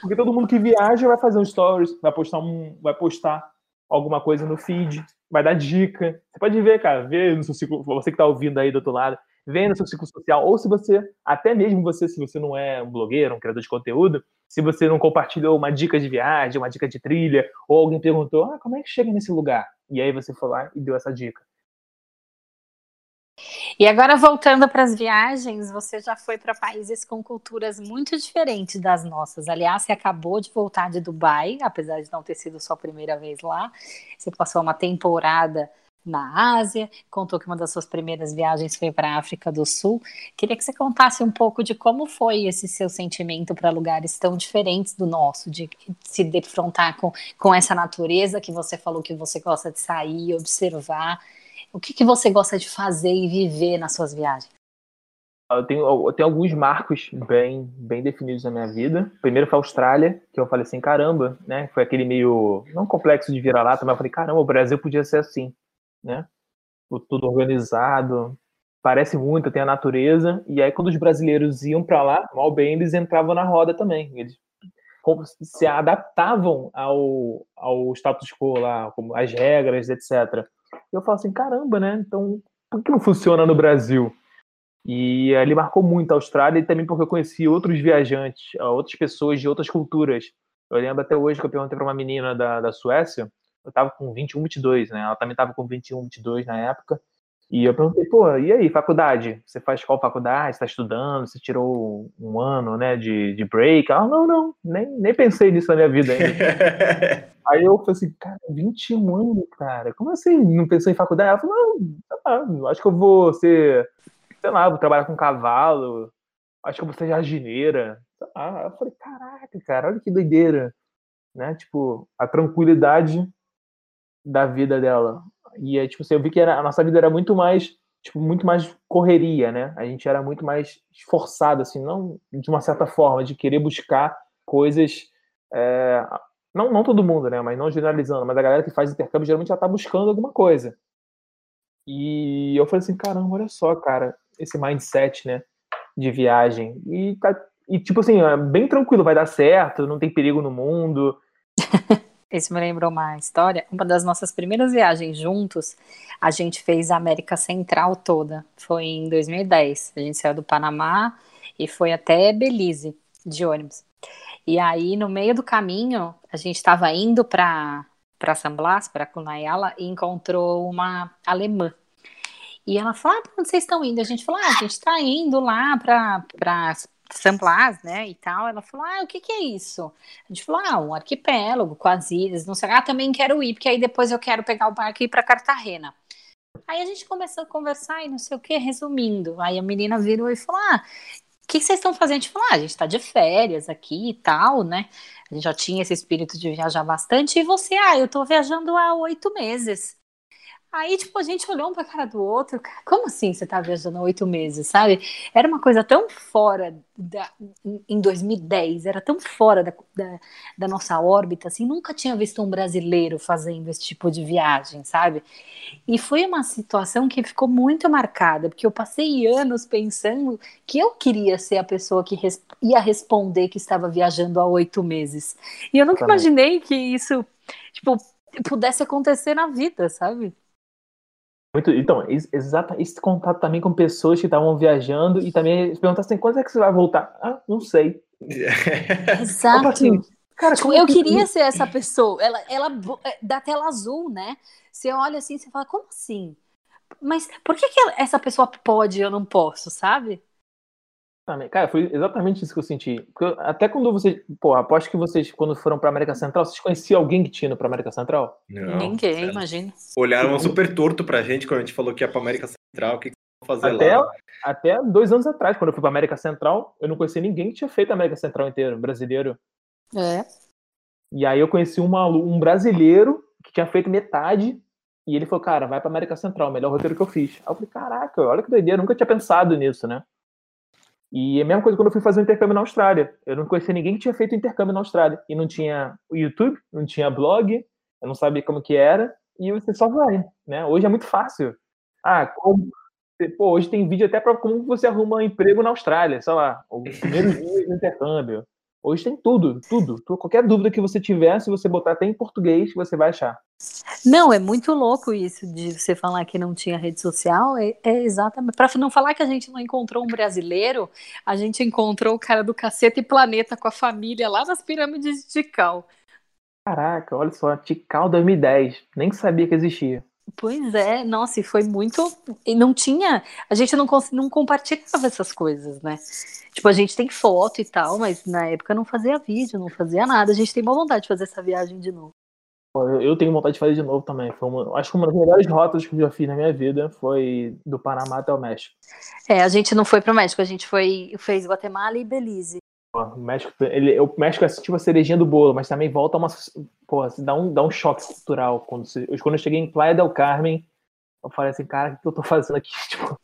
Porque todo mundo que viaja vai fazer um stories, vai postar um, vai postar alguma coisa no feed, vai dar dica. Você pode ver, cara, ver no seu ciclo, você que está ouvindo aí do outro lado, vê no seu ciclo social, ou se você, até mesmo você, se você não é um blogueiro, um criador de conteúdo, se você não compartilhou uma dica de viagem, uma dica de trilha, ou alguém perguntou, ah, como é que chega nesse lugar? E aí você foi lá e deu essa dica. E agora voltando para as viagens, você já foi para países com culturas muito diferentes das nossas. Aliás, você acabou de voltar de Dubai, apesar de não ter sido sua primeira vez lá. Você passou uma temporada na Ásia, contou que uma das suas primeiras viagens foi para a África do Sul. Queria que você contasse um pouco de como foi esse seu sentimento para lugares tão diferentes do nosso, de se defrontar com, com essa natureza que você falou que você gosta de sair, observar. O que, que você gosta de fazer e viver nas suas viagens? Eu tenho, eu tenho alguns marcos bem, bem definidos na minha vida. Primeiro foi a Austrália, que eu falei assim, caramba, né? Foi aquele meio, não complexo de virar lá, mas eu falei, caramba, o Brasil podia ser assim né? Tudo organizado, parece muito, tem a natureza. E aí, quando os brasileiros iam para lá, mal bem, eles entravam na roda também. Eles se adaptavam ao, ao status quo lá, como as regras, etc. Eu falo assim, caramba, né? Então, por que não funciona no Brasil? E ele marcou muito a Austrália e também porque eu conheci outros viajantes, outras pessoas de outras culturas. Eu lembro até hoje que eu perguntei para uma menina da, da Suécia eu tava com 21, 22, né? Ela também tava com 21, 22 na época. E eu perguntei, pô, e aí, faculdade? Você faz qual faculdade? Você tá estudando? Você tirou um ano, né, de, de break? Ah, não, não, nem, nem pensei nisso na minha vida ainda. *laughs* aí eu falei assim, cara, 21 anos, cara, como assim? Não pensou em faculdade? Ela falou, não, acho que eu vou ser, sei lá, vou trabalhar com cavalo, acho que eu vou ser jardineira. Ah, eu falei, caraca, cara, olha que doideira. Né? Tipo, a tranquilidade da vida dela. E aí, tipo assim, eu vi que era, a nossa vida era muito mais tipo, muito mais correria, né? A gente era muito mais esforçado, assim, não de uma certa forma, de querer buscar coisas. É, não, não todo mundo, né? Mas não generalizando, mas a galera que faz intercâmbio geralmente já tá buscando alguma coisa. E eu falei assim, caramba, olha só, cara, esse mindset, né? De viagem. E, tá, e tipo assim, é bem tranquilo, vai dar certo, não tem perigo no mundo. *laughs* Esse me lembrou uma história. Uma das nossas primeiras viagens juntos, a gente fez a América Central toda. Foi em 2010. A gente saiu do Panamá e foi até Belize de ônibus. E aí, no meio do caminho, a gente estava indo para para San Blas, para Cunayala, e encontrou uma alemã. E ela falou: ah, para onde vocês estão indo? A gente falou: ah, a gente está indo lá para San Blas, né, e tal. Ela falou, ah, o que que é isso? A gente falou, ah, um arquipélago com as ilhas, não sei, ah, também quero ir, porque aí depois eu quero pegar o barco e ir para Cartagena. Aí a gente começou a conversar e não sei o que, resumindo. Aí a menina virou e falou, ah, o que, que vocês estão fazendo? A gente falou, ah, a gente está de férias aqui e tal, né? A gente já tinha esse espírito de viajar bastante. E você, ah, eu estou viajando há oito meses. Aí, tipo, a gente olhou um pra cara do outro. Como assim você tá viajando há oito meses, sabe? Era uma coisa tão fora da, em 2010, era tão fora da, da, da, nossa órbita, assim, nunca tinha visto um brasileiro fazendo esse tipo de viagem, sabe? E foi uma situação que ficou muito marcada, porque eu passei anos pensando que eu queria ser a pessoa que res, ia responder que estava viajando há oito meses. E eu nunca Também. imaginei que isso, tipo, pudesse acontecer na vida, sabe? Muito, então, exato, esse contato também com pessoas que estavam viajando e também perguntar assim, quando é que você vai voltar? Ah, não sei. *laughs* Exato. Assim, cara, tipo, eu queria ser essa pessoa. Ela, ela é, da tela azul, né? Você olha assim, você fala, como assim? Mas por que, que essa pessoa pode e eu não posso, sabe? Cara, foi exatamente isso que eu senti. Até quando vocês. Pô, aposto que vocês, quando foram pra América Central, vocês conheciam alguém que tinha ido pra América Central? Não. Ninguém, imagina. Olharam super torto pra gente quando a gente falou que ia pra América Central. O que, que fazer até, lá? Até dois anos atrás, quando eu fui pra América Central, eu não conhecia ninguém que tinha feito a América Central inteira, brasileiro. É. E aí eu conheci uma, um brasileiro que tinha feito metade. E ele falou, cara, vai pra América Central, melhor roteiro que eu fiz. Aí eu falei, caraca, olha que doideira, eu nunca tinha pensado nisso, né? E é a mesma coisa quando eu fui fazer o um intercâmbio na Austrália. Eu não conhecia ninguém que tinha feito intercâmbio na Austrália. E não tinha YouTube, não tinha blog, eu não sabia como que era. E você só vai, né? Hoje é muito fácil. Ah, como... Pô, hoje tem vídeo até para como você arruma um emprego na Austrália, sei lá, o primeiro dia do intercâmbio. Hoje tem tudo, tudo. Qualquer dúvida que você tiver, se você botar até em português, você vai achar. Não, é muito louco isso de você falar que não tinha rede social. É, é exatamente. Para não falar que a gente não encontrou um brasileiro, a gente encontrou o cara do Caceta e Planeta com a família lá nas pirâmides de Tikal. Caraca, olha só, Tikal 2010. Nem sabia que existia. Pois é, nossa, e foi muito. E não tinha. A gente não, não compartilhava essas coisas, né? Tipo, a gente tem foto e tal, mas na época não fazia vídeo, não fazia nada. A gente tem uma vontade de fazer essa viagem de novo. Eu tenho vontade de fazer de novo também. Foi uma, acho que uma das melhores rotas que eu já fiz na minha vida foi do Panamá até o México. É, a gente não foi pro México, a gente foi fez Guatemala e Belize. O México, ele, o México é tipo a cerejinha do bolo, mas também volta uma. Pô, dá um, dá um choque cultural. Quando, você, quando eu cheguei em Playa del Carmen, eu falei assim, cara, o que eu tô fazendo aqui? *laughs*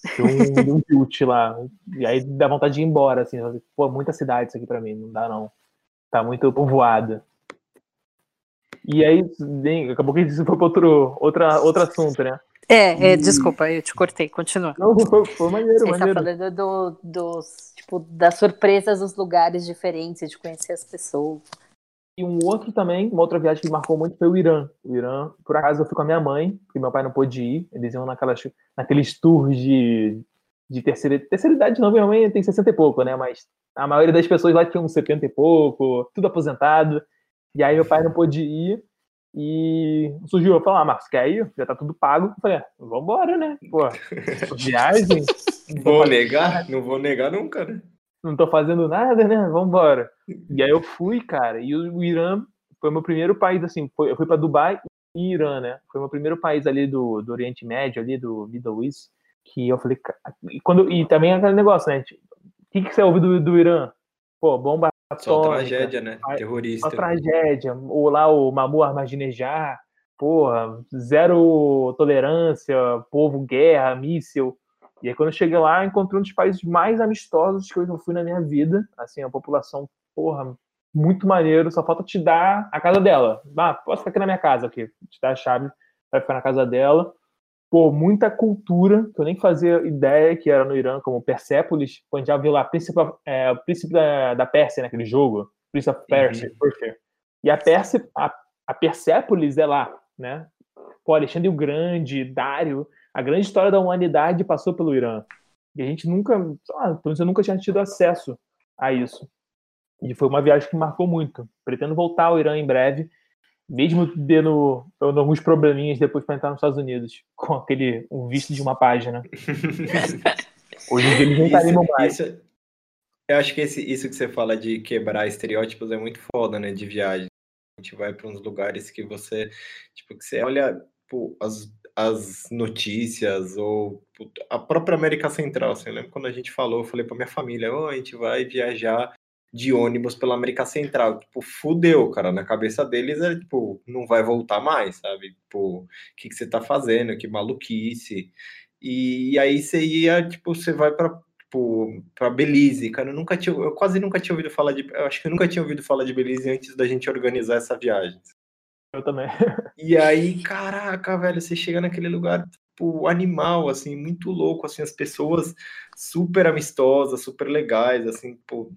Tipo, um, um tilt lá. E aí dá vontade de ir embora, assim. Pô, muita cidade isso aqui pra mim, não dá não. Tá muito povoada. E aí, acabou que isso foi para outro, outra, outro assunto, né? É, é, desculpa, eu te cortei, continua. Não, foi, foi maneiro, Você maneiro. Tá falando do, dos, tipo, das surpresas dos lugares diferentes, de conhecer as pessoas. E um outro também, uma outra viagem que marcou muito foi o Irã. O Irã, por acaso, eu fui com a minha mãe, porque meu pai não pôde ir. Eles iam naquelas, naqueles tours de, de terceira, terceira idade, não, minha mãe tem 60 e pouco, né? Mas a maioria das pessoas lá tinham 70 e pouco, tudo aposentado. E aí meu pai não pôde ir. E surgiu, eu falei, ah, Marcos, quer ir? Já tá tudo pago. Eu falei, ah, vambora, né? Pô, *laughs* viagem. vou negar? Não vou negar nunca, né? Não tô fazendo nada, né? Vambora. E aí eu fui, cara, e o Irã foi meu primeiro país, assim, foi, eu fui para Dubai e Irã, né? Foi meu primeiro país ali do, do Oriente Médio, ali do Middle East, que eu falei, e, quando, e também aquele negócio, né? Tipo, o que, que você ouviu do, do Irã? Pô, bomba só tragédia, né? Terrorista. Uma tragédia. Ou lá o Mamou Ahmadinejad. porra, zero tolerância, povo, guerra, míssil. E aí, quando eu cheguei lá, encontrei um dos países mais amistosos que eu já fui na minha vida. Assim, a população, porra, muito maneiro. Só falta te dar a casa dela. Ah, posso ficar aqui na minha casa, aqui. Te dar a chave para ficar na casa dela. Pô, muita cultura, que eu nem fazia ideia que era no Irã, como Persépolis. Quando já viu lá, Príncipe, é, o Príncipe da, da Pérsia, naquele jogo. Prince of Persia. Uhum. E a, Pérsia, a, a Persépolis é lá, né? Pô, Alexandre o Grande, Dário a grande história da humanidade passou pelo Irã. E a gente nunca, ah, pelo menos eu nunca tinha tido acesso a isso. E foi uma viagem que marcou muito. Pretendo voltar ao Irã em breve, mesmo tendo alguns probleminhas depois para entrar nos Estados Unidos, *laughs* com aquele um visto de uma página. *laughs* Hoje em dia eles nem estariam mais. Isso, eu acho que esse, isso que você fala de quebrar estereótipos é muito foda, né, de viagem. A gente vai para uns lugares que você, tipo, que você olha tipo, as, as notícias ou a própria América Central. Assim, eu lembro quando a gente falou, eu falei para minha família, oh, a gente vai viajar de ônibus pela América Central. Tipo, fudeu, cara. Na cabeça deles é tipo, não vai voltar mais, sabe? Tipo, o que, que você tá fazendo? Que maluquice. E, e aí você ia, tipo, você vai para tipo, para Belize, cara, eu nunca tinha, eu quase nunca tinha ouvido falar de, eu acho que eu nunca tinha ouvido falar de Belize antes da gente organizar essa viagem. Eu também. *laughs* E aí, caraca, velho, você chega naquele lugar, tipo, animal, assim, muito louco, assim, as pessoas super amistosas, super legais, assim, pô.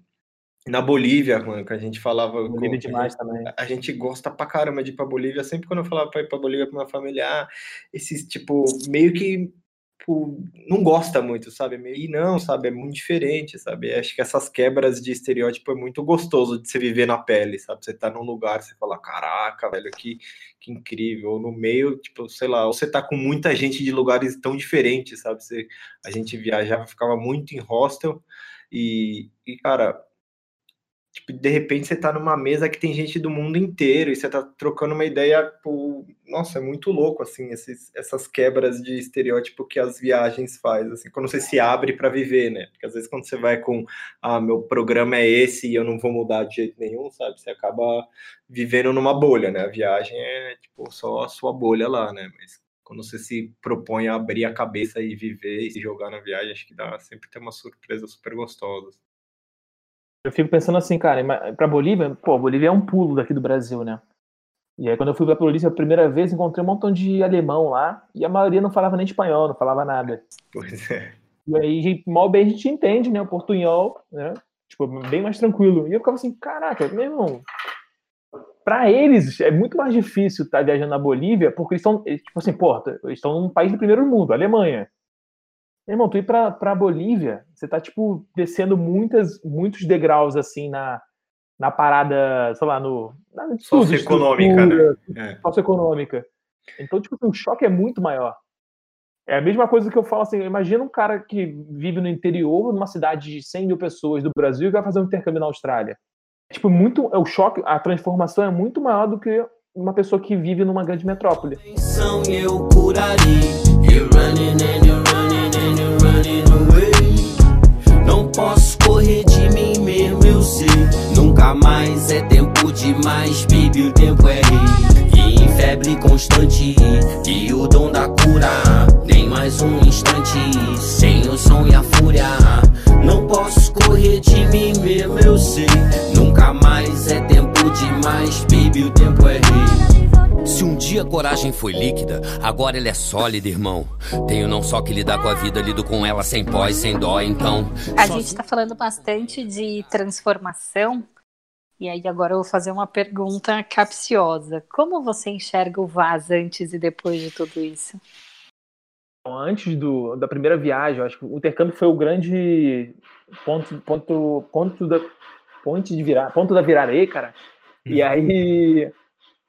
Na Bolívia, mano, que a gente falava. Bolívia demais a gente, também. A gente gosta pra caramba de ir pra Bolívia. Sempre quando eu falava pra ir pra Bolívia pra minha família, ah, esses, tipo, meio que tipo, não gosta muito, sabe? E não, sabe? É muito diferente, sabe? Acho que essas quebras de estereótipo é muito gostoso de você viver na pele, sabe? Você tá num lugar, você fala, caraca, velho, que, que incrível. Ou no meio, tipo, sei lá, ou você tá com muita gente de lugares tão diferentes, sabe? Você, a gente viajava, ficava muito em hostel e, e cara, Tipo, de repente você tá numa mesa que tem gente do mundo inteiro e você tá trocando uma ideia, tipo, nossa, é muito louco, assim, esses, essas quebras de estereótipo que as viagens faz, assim, quando você se abre para viver, né? Porque às vezes quando você vai com, ah, meu programa é esse e eu não vou mudar de jeito nenhum, sabe? Você acaba vivendo numa bolha, né? A viagem é, tipo, só a sua bolha lá, né? Mas quando você se propõe a abrir a cabeça e viver e se jogar na viagem, acho que dá sempre tem uma surpresa super gostosa. Eu fico pensando assim, cara, pra Bolívia, pô, Bolívia é um pulo daqui do Brasil, né? E aí, quando eu fui pra Bolívia a primeira vez, encontrei um montão de alemão lá, e a maioria não falava nem espanhol, não falava nada. Pois é. E aí, mal bem a gente entende, né, o portunhol, né? Tipo, bem mais tranquilo. E eu ficava assim, caraca, meu irmão, pra eles é muito mais difícil estar tá viajando na Bolívia, porque eles estão, tipo assim, porra, eles estão num país do primeiro mundo, Alemanha. Irmão, tu ir pra, pra Bolívia, você tá, tipo, descendo muitas, muitos degraus, assim, na, na parada, sei lá, no... Na socioeconômica, né? É. Socioeconômica. Então, tipo, assim, o choque é muito maior. É a mesma coisa que eu falo assim, imagina um cara que vive no interior, numa cidade de 100 mil pessoas do Brasil e vai fazer um intercâmbio na Austrália. Tipo, muito, é o choque, a transformação é muito maior do que uma pessoa que vive numa grande metrópole. Eu não correr de mim mesmo, eu sei. Nunca mais é tempo demais, baby, o tempo é rei. E em febre constante, e o dom da cura. Nem mais um instante, sem o som e a fúria. Não posso correr de mim mesmo, eu sei. Nunca mais é tempo demais, baby, o tempo é rei. Se um dia a coragem foi líquida, agora ela é sólida, irmão. Tenho não só que lidar com a vida, lido com ela sem pós, sem dó, então. A gente está falando bastante de transformação. E aí agora eu vou fazer uma pergunta capciosa. Como você enxerga o Vaz antes e depois de tudo isso? Antes do, da primeira viagem, eu acho que o intercâmbio foi o grande ponto, ponto, ponto da ponte de virar, ponto da virarei, cara. E uhum. aí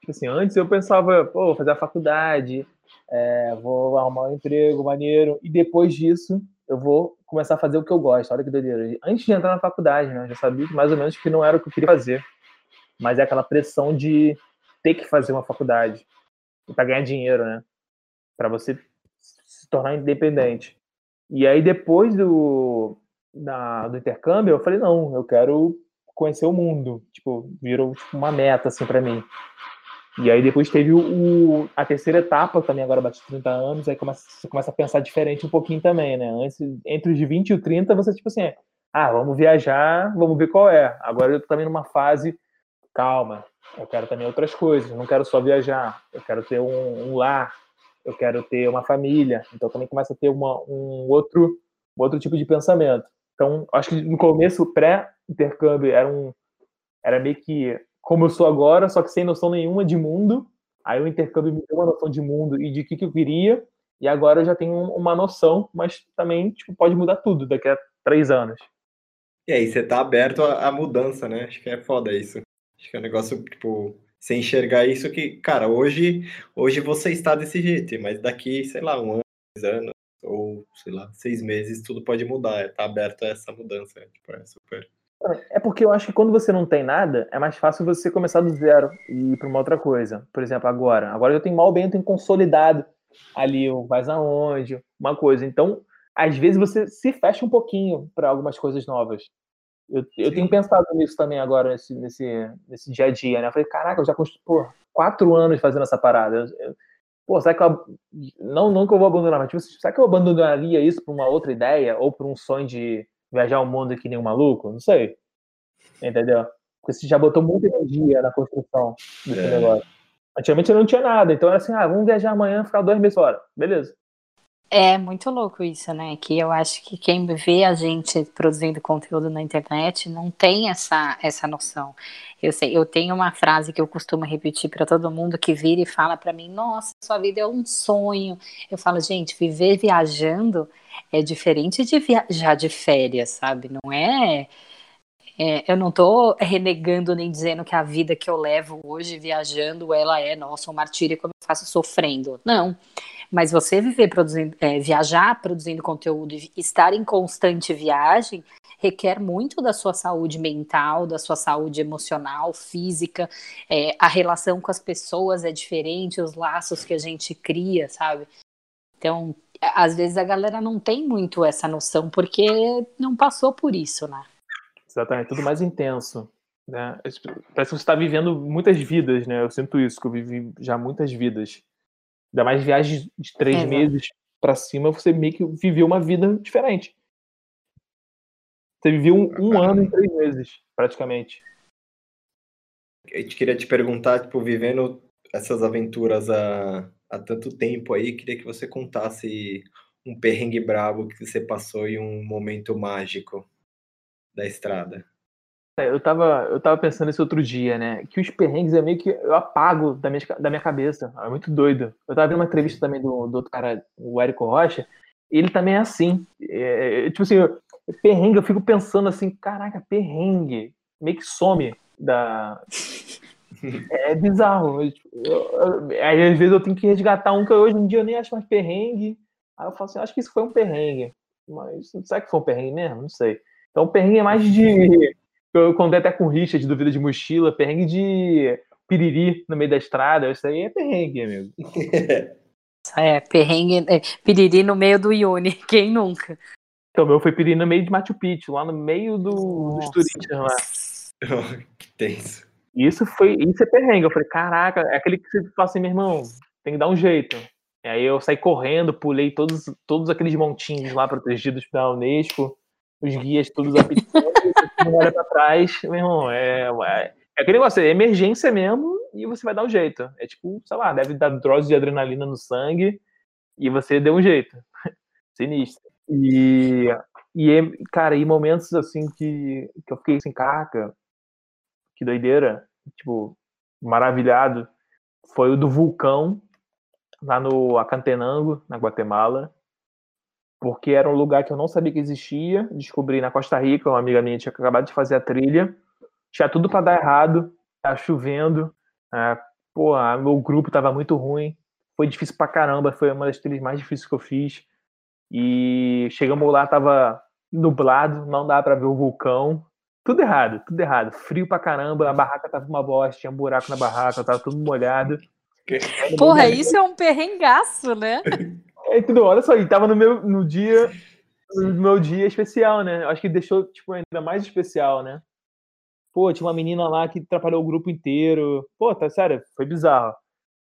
Tipo assim, antes eu pensava, pô, vou fazer a faculdade, é, vou arrumar um emprego maneiro, e depois disso eu vou começar a fazer o que eu gosto. Olha que doideira. Antes de entrar na faculdade, né, eu já sabia mais ou menos que não era o que eu queria fazer. Mas é aquela pressão de ter que fazer uma faculdade para ganhar dinheiro, né? Para você se tornar independente. E aí depois do, da, do intercâmbio, eu falei, não, eu quero conhecer o mundo. Tipo, virou tipo, uma meta assim para mim. E aí depois teve o, o, a terceira etapa, também agora bate 30 anos, aí começa, você começa a pensar diferente um pouquinho também, né? Antes, entre os 20 e o 30, você tipo assim, ah, vamos viajar, vamos ver qual é. Agora eu tô também numa fase, calma, eu quero também outras coisas, não quero só viajar, eu quero ter um, um lar, eu quero ter uma família, então também começa a ter uma, um outro, outro tipo de pensamento. Então, acho que no começo, pré-intercâmbio, era um era meio que como eu sou agora, só que sem noção nenhuma de mundo. Aí o intercâmbio me deu uma noção de mundo e de que, que eu queria. E agora eu já tenho uma noção, mas também tipo, pode mudar tudo daqui a três anos. E aí, você tá aberto à, à mudança, né? Acho que é foda isso. Acho que é um negócio, tipo, sem enxergar isso que, cara, hoje, hoje você está desse jeito, mas daqui, sei lá, um ano, dois anos, ou, sei lá, seis meses, tudo pode mudar. Tá aberto a essa mudança. Tipo, é super é porque eu acho que quando você não tem nada, é mais fácil você começar do zero e ir para uma outra coisa. Por exemplo, agora. Agora eu tenho mal bem, eu tenho consolidado ali o Vais Aonde, uma coisa. Então, às vezes você se fecha um pouquinho para algumas coisas novas. Eu, eu tenho pensado nisso também agora, nesse, nesse, nesse dia a dia, né? Eu falei, caraca, eu já construí quatro anos fazendo essa parada. Eu, eu, pô, será que eu. Não, não que eu vou abandonar, mas tipo, será que eu abandonaria isso para uma outra ideia ou para um sonho de viajar o mundo que nem um maluco? Não sei. Entendeu? Porque você já botou muita energia na construção desse é. negócio. Antigamente não tinha nada, então era assim, ah, vamos viajar amanhã, ficar dois meses fora. Beleza. É muito louco isso, né? Que eu acho que quem vê a gente produzindo conteúdo na internet não tem essa, essa noção. Eu sei, eu tenho uma frase que eu costumo repetir para todo mundo que vira e fala para mim: "Nossa, sua vida é um sonho". Eu falo: "Gente, viver viajando é diferente de viajar de férias, sabe? Não é, é, eu não estou renegando nem dizendo que a vida que eu levo hoje viajando, ela é, nossa, um martírio como eu faço sofrendo. Não. Mas você viver produzindo, é, viajar produzindo conteúdo e estar em constante viagem requer muito da sua saúde mental, da sua saúde emocional, física. É, a relação com as pessoas é diferente, os laços que a gente cria, sabe? Então, às vezes a galera não tem muito essa noção porque não passou por isso, né? Exatamente, tudo mais intenso. Né? Parece que você está vivendo muitas vidas, né? Eu sinto isso, que eu vivi já muitas vidas. Ainda mais viagens de três é, meses para cima, você meio que viveu uma vida diferente. Você viveu um, um ano em três meses, praticamente. Eu queria te perguntar, tipo, vivendo essas aventuras há, há tanto tempo aí, queria que você contasse um perrengue brabo que você passou e um momento mágico da estrada. É, eu tava, eu tava pensando isso outro dia, né? Que os perrengues é meio que eu apago da minha, da minha cabeça. É muito doido. Eu tava vendo uma entrevista também do, do outro cara, o Érico Rocha, e ele também é assim. É, é tipo assim, eu, perrengue, eu fico pensando assim, caraca, perrengue. Meio que some da. *laughs* É bizarro. Eu, eu, aí às vezes eu tenho que resgatar um que hoje em dia eu nem acho mais perrengue. Aí eu falo assim, acho que isso foi um perrengue. Mas será que foi um perrengue mesmo? Não sei. Então o perrengue é mais de. Eu contei até com o Richard do Vida de Mochila, perrengue de piriri no meio da estrada. Isso aí é perrengue, amigo. *laughs* É, perrengue. É, piriri no meio do Ione, *laughs* quem nunca? Então, meu foi piriri no meio de Machu Picchu, lá no meio do, dos turistas lá. *laughs* que tenso. Isso foi. Isso é perrengue. Eu falei, caraca, é aquele que você fala assim, meu irmão, tem que dar um jeito. E aí eu saí correndo, pulei todos, todos aqueles montinhos lá protegidos pela Unesco os guias todos apitando, olha *laughs* trás, meu irmão, é, é, é aquele negócio, é emergência mesmo e você vai dar um jeito. É tipo, sei lá, deve dar dose de adrenalina no sangue e você deu um jeito. *laughs* Sinistro. E, e, cara, e momentos assim que, que eu fiquei assim, caraca, que doideira, tipo, maravilhado, foi o do vulcão lá no Acantenango, na Guatemala porque era um lugar que eu não sabia que existia. Descobri na Costa Rica, uma amiga minha tinha acabado de fazer a trilha. Tinha tudo para dar errado, tá chovendo. É, pô, meu grupo tava muito ruim. Foi difícil pra caramba, foi uma das trilhas mais difíceis que eu fiz. E chegamos lá, tava nublado, não dá para ver o vulcão. Tudo errado, tudo errado. Frio pra caramba, a barraca tava uma bosta, tinha um buraco na barraca, tava tudo molhado. Porra, isso é um perrengaço, né? *laughs* Tudo, olha só, e tava no meu no dia no meu dia especial, né? Acho que deixou tipo ainda mais especial, né? Pô, tinha uma menina lá que atrapalhou o grupo inteiro. Pô, tá sério, foi bizarro.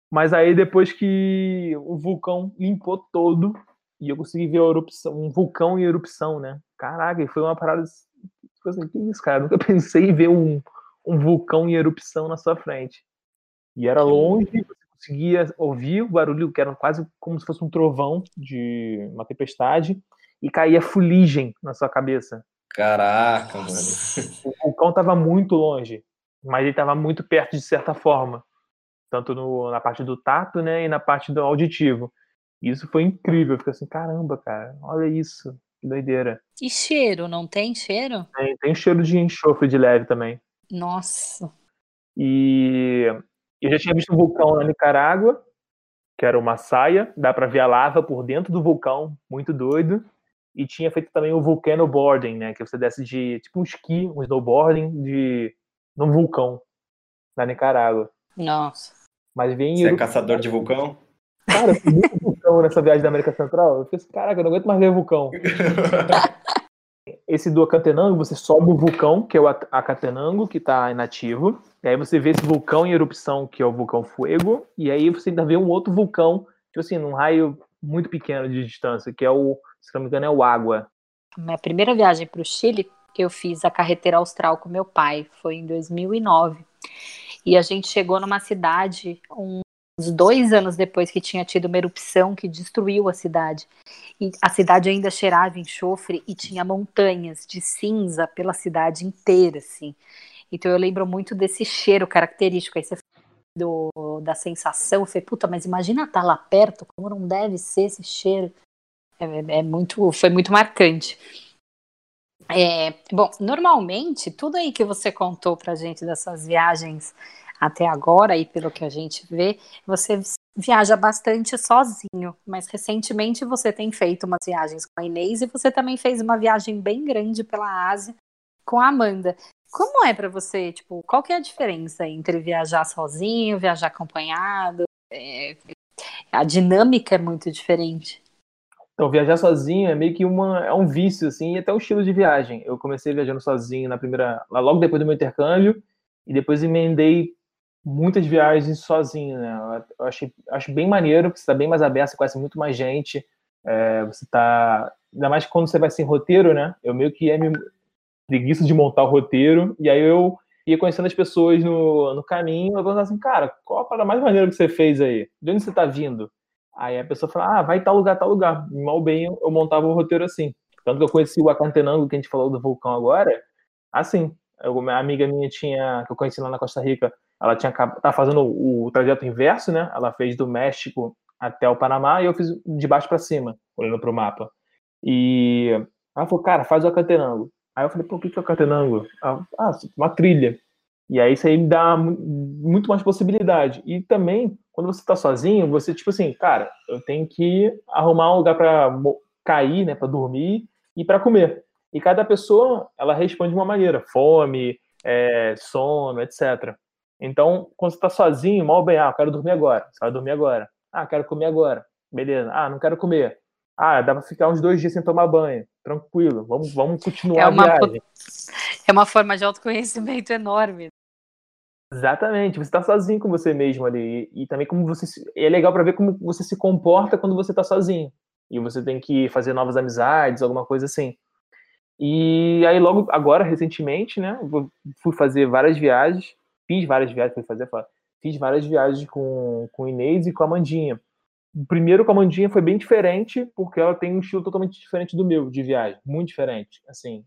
Mas aí depois que o vulcão limpou todo e eu consegui ver erupção, um vulcão em erupção, né? Caraca, foi uma parada tipo assim, que isso, cara? Eu nunca *laughs* pensei em ver um, um vulcão em erupção na sua frente. E era longe, conseguia ouvir o barulho, que era quase como se fosse um trovão de uma tempestade, e caía fuligem na sua cabeça. Caraca, mano. O vulcão estava muito longe, mas ele estava muito perto de certa forma, tanto no, na parte do tato, né, e na parte do auditivo. Isso foi incrível, eu fiquei assim, caramba, cara, olha isso, que doideira. E cheiro, não tem cheiro? Tem, tem cheiro de enxofre de leve também. Nossa. E eu já tinha visto um vulcão na Nicarágua, que era uma saia, dá para ver a lava por dentro do vulcão, muito doido e tinha feito também o volcano boarding, né, que você desce de tipo um esqui, um snowboarding de num vulcão na Nicarágua. Nossa. Mas vem Você é caçador de vulcão? Cara, eu muito vulcão nessa viagem da América Central. Eu fiquei assim, caraca, eu não aguento mais ver vulcão. *laughs* esse do Acatenango, você sobe o vulcão, que é o Acatenango, que está inativo. E aí você vê esse vulcão em erupção, que é o vulcão Fuego. E aí você ainda vê um outro vulcão, tipo assim, num raio muito pequeno de distância, que é o se não me engano, é o Água. Minha primeira viagem para o Chile, eu fiz a carretera austral com meu pai, foi em 2009. E a gente chegou numa cidade uns dois anos depois que tinha tido uma erupção que destruiu a cidade. E a cidade ainda cheirava enxofre e tinha montanhas de cinza pela cidade inteira, assim. Então eu lembro muito desse cheiro característico. Aí você do, da sensação, eu falei, puta, mas imagina estar tá lá perto, como não deve ser esse cheiro. É, é muito, foi muito marcante. É, bom, normalmente, tudo aí que você contou pra gente dessas viagens até agora, e pelo que a gente vê, você viaja bastante sozinho, mas recentemente você tem feito umas viagens com a Inês e você também fez uma viagem bem grande pela Ásia com a Amanda. Como é para você, tipo, qual que é a diferença entre viajar sozinho, viajar acompanhado? É, a dinâmica é muito diferente. Então, viajar sozinho é meio que uma, é um vício, assim, e até um estilo de viagem. Eu comecei viajando sozinho na primeira, logo depois do meu intercâmbio, e depois emendei muitas viagens sozinho, né? Eu achei, acho bem maneiro, porque você está bem mais aberto, você conhece muito mais gente, é, você tá, ainda mais quando você vai sem roteiro, né? Eu meio que ia me preguiça de montar o roteiro, e aí eu ia conhecendo as pessoas no, no caminho, eu falava assim, cara, qual a parada mais maneira que você fez aí? De onde você está vindo? Aí a pessoa fala, ah, vai tal lugar, tal lugar. Mal bem eu montava o roteiro assim. Tanto que eu conheci o Acantenango, que a gente falou do vulcão agora, assim. Eu, uma amiga minha tinha, que eu conheci lá na Costa Rica, ela tinha tá fazendo o, o trajeto inverso, né? Ela fez do México até o Panamá e eu fiz de baixo para cima, olhando pro mapa. E ela falou, cara, faz o Acantenango. Aí eu falei, pô, o que é o Acantenango? Ah, uma trilha. E aí isso aí me dá muito mais possibilidade. E também, quando você está sozinho, você, tipo assim, cara, eu tenho que arrumar um lugar para cair, né, para dormir e para comer. E cada pessoa, ela responde de uma maneira: fome, é, sono, etc. Então, quando você está sozinho, mal bem, ah, eu quero dormir agora. Você vai dormir agora. Ah, quero comer agora. Beleza. Ah, não quero comer. Ah, dá para ficar uns dois dias sem tomar banho. Tranquilo. Vamos, vamos continuar é uma, a viagem. *laughs* É uma forma de autoconhecimento enorme. Exatamente, você está sozinho com você mesmo ali. E, e também como você. Se, é legal para ver como você se comporta quando você está sozinho. E você tem que fazer novas amizades, alguma coisa assim. E aí, logo agora, recentemente, né, fui fazer várias viagens. Fiz várias viagens, fui fazer, fiz várias viagens com, com Inês e com a Mandinha. O primeiro com a Mandinha foi bem diferente, porque ela tem um estilo totalmente diferente do meu de viagem, muito diferente. Assim,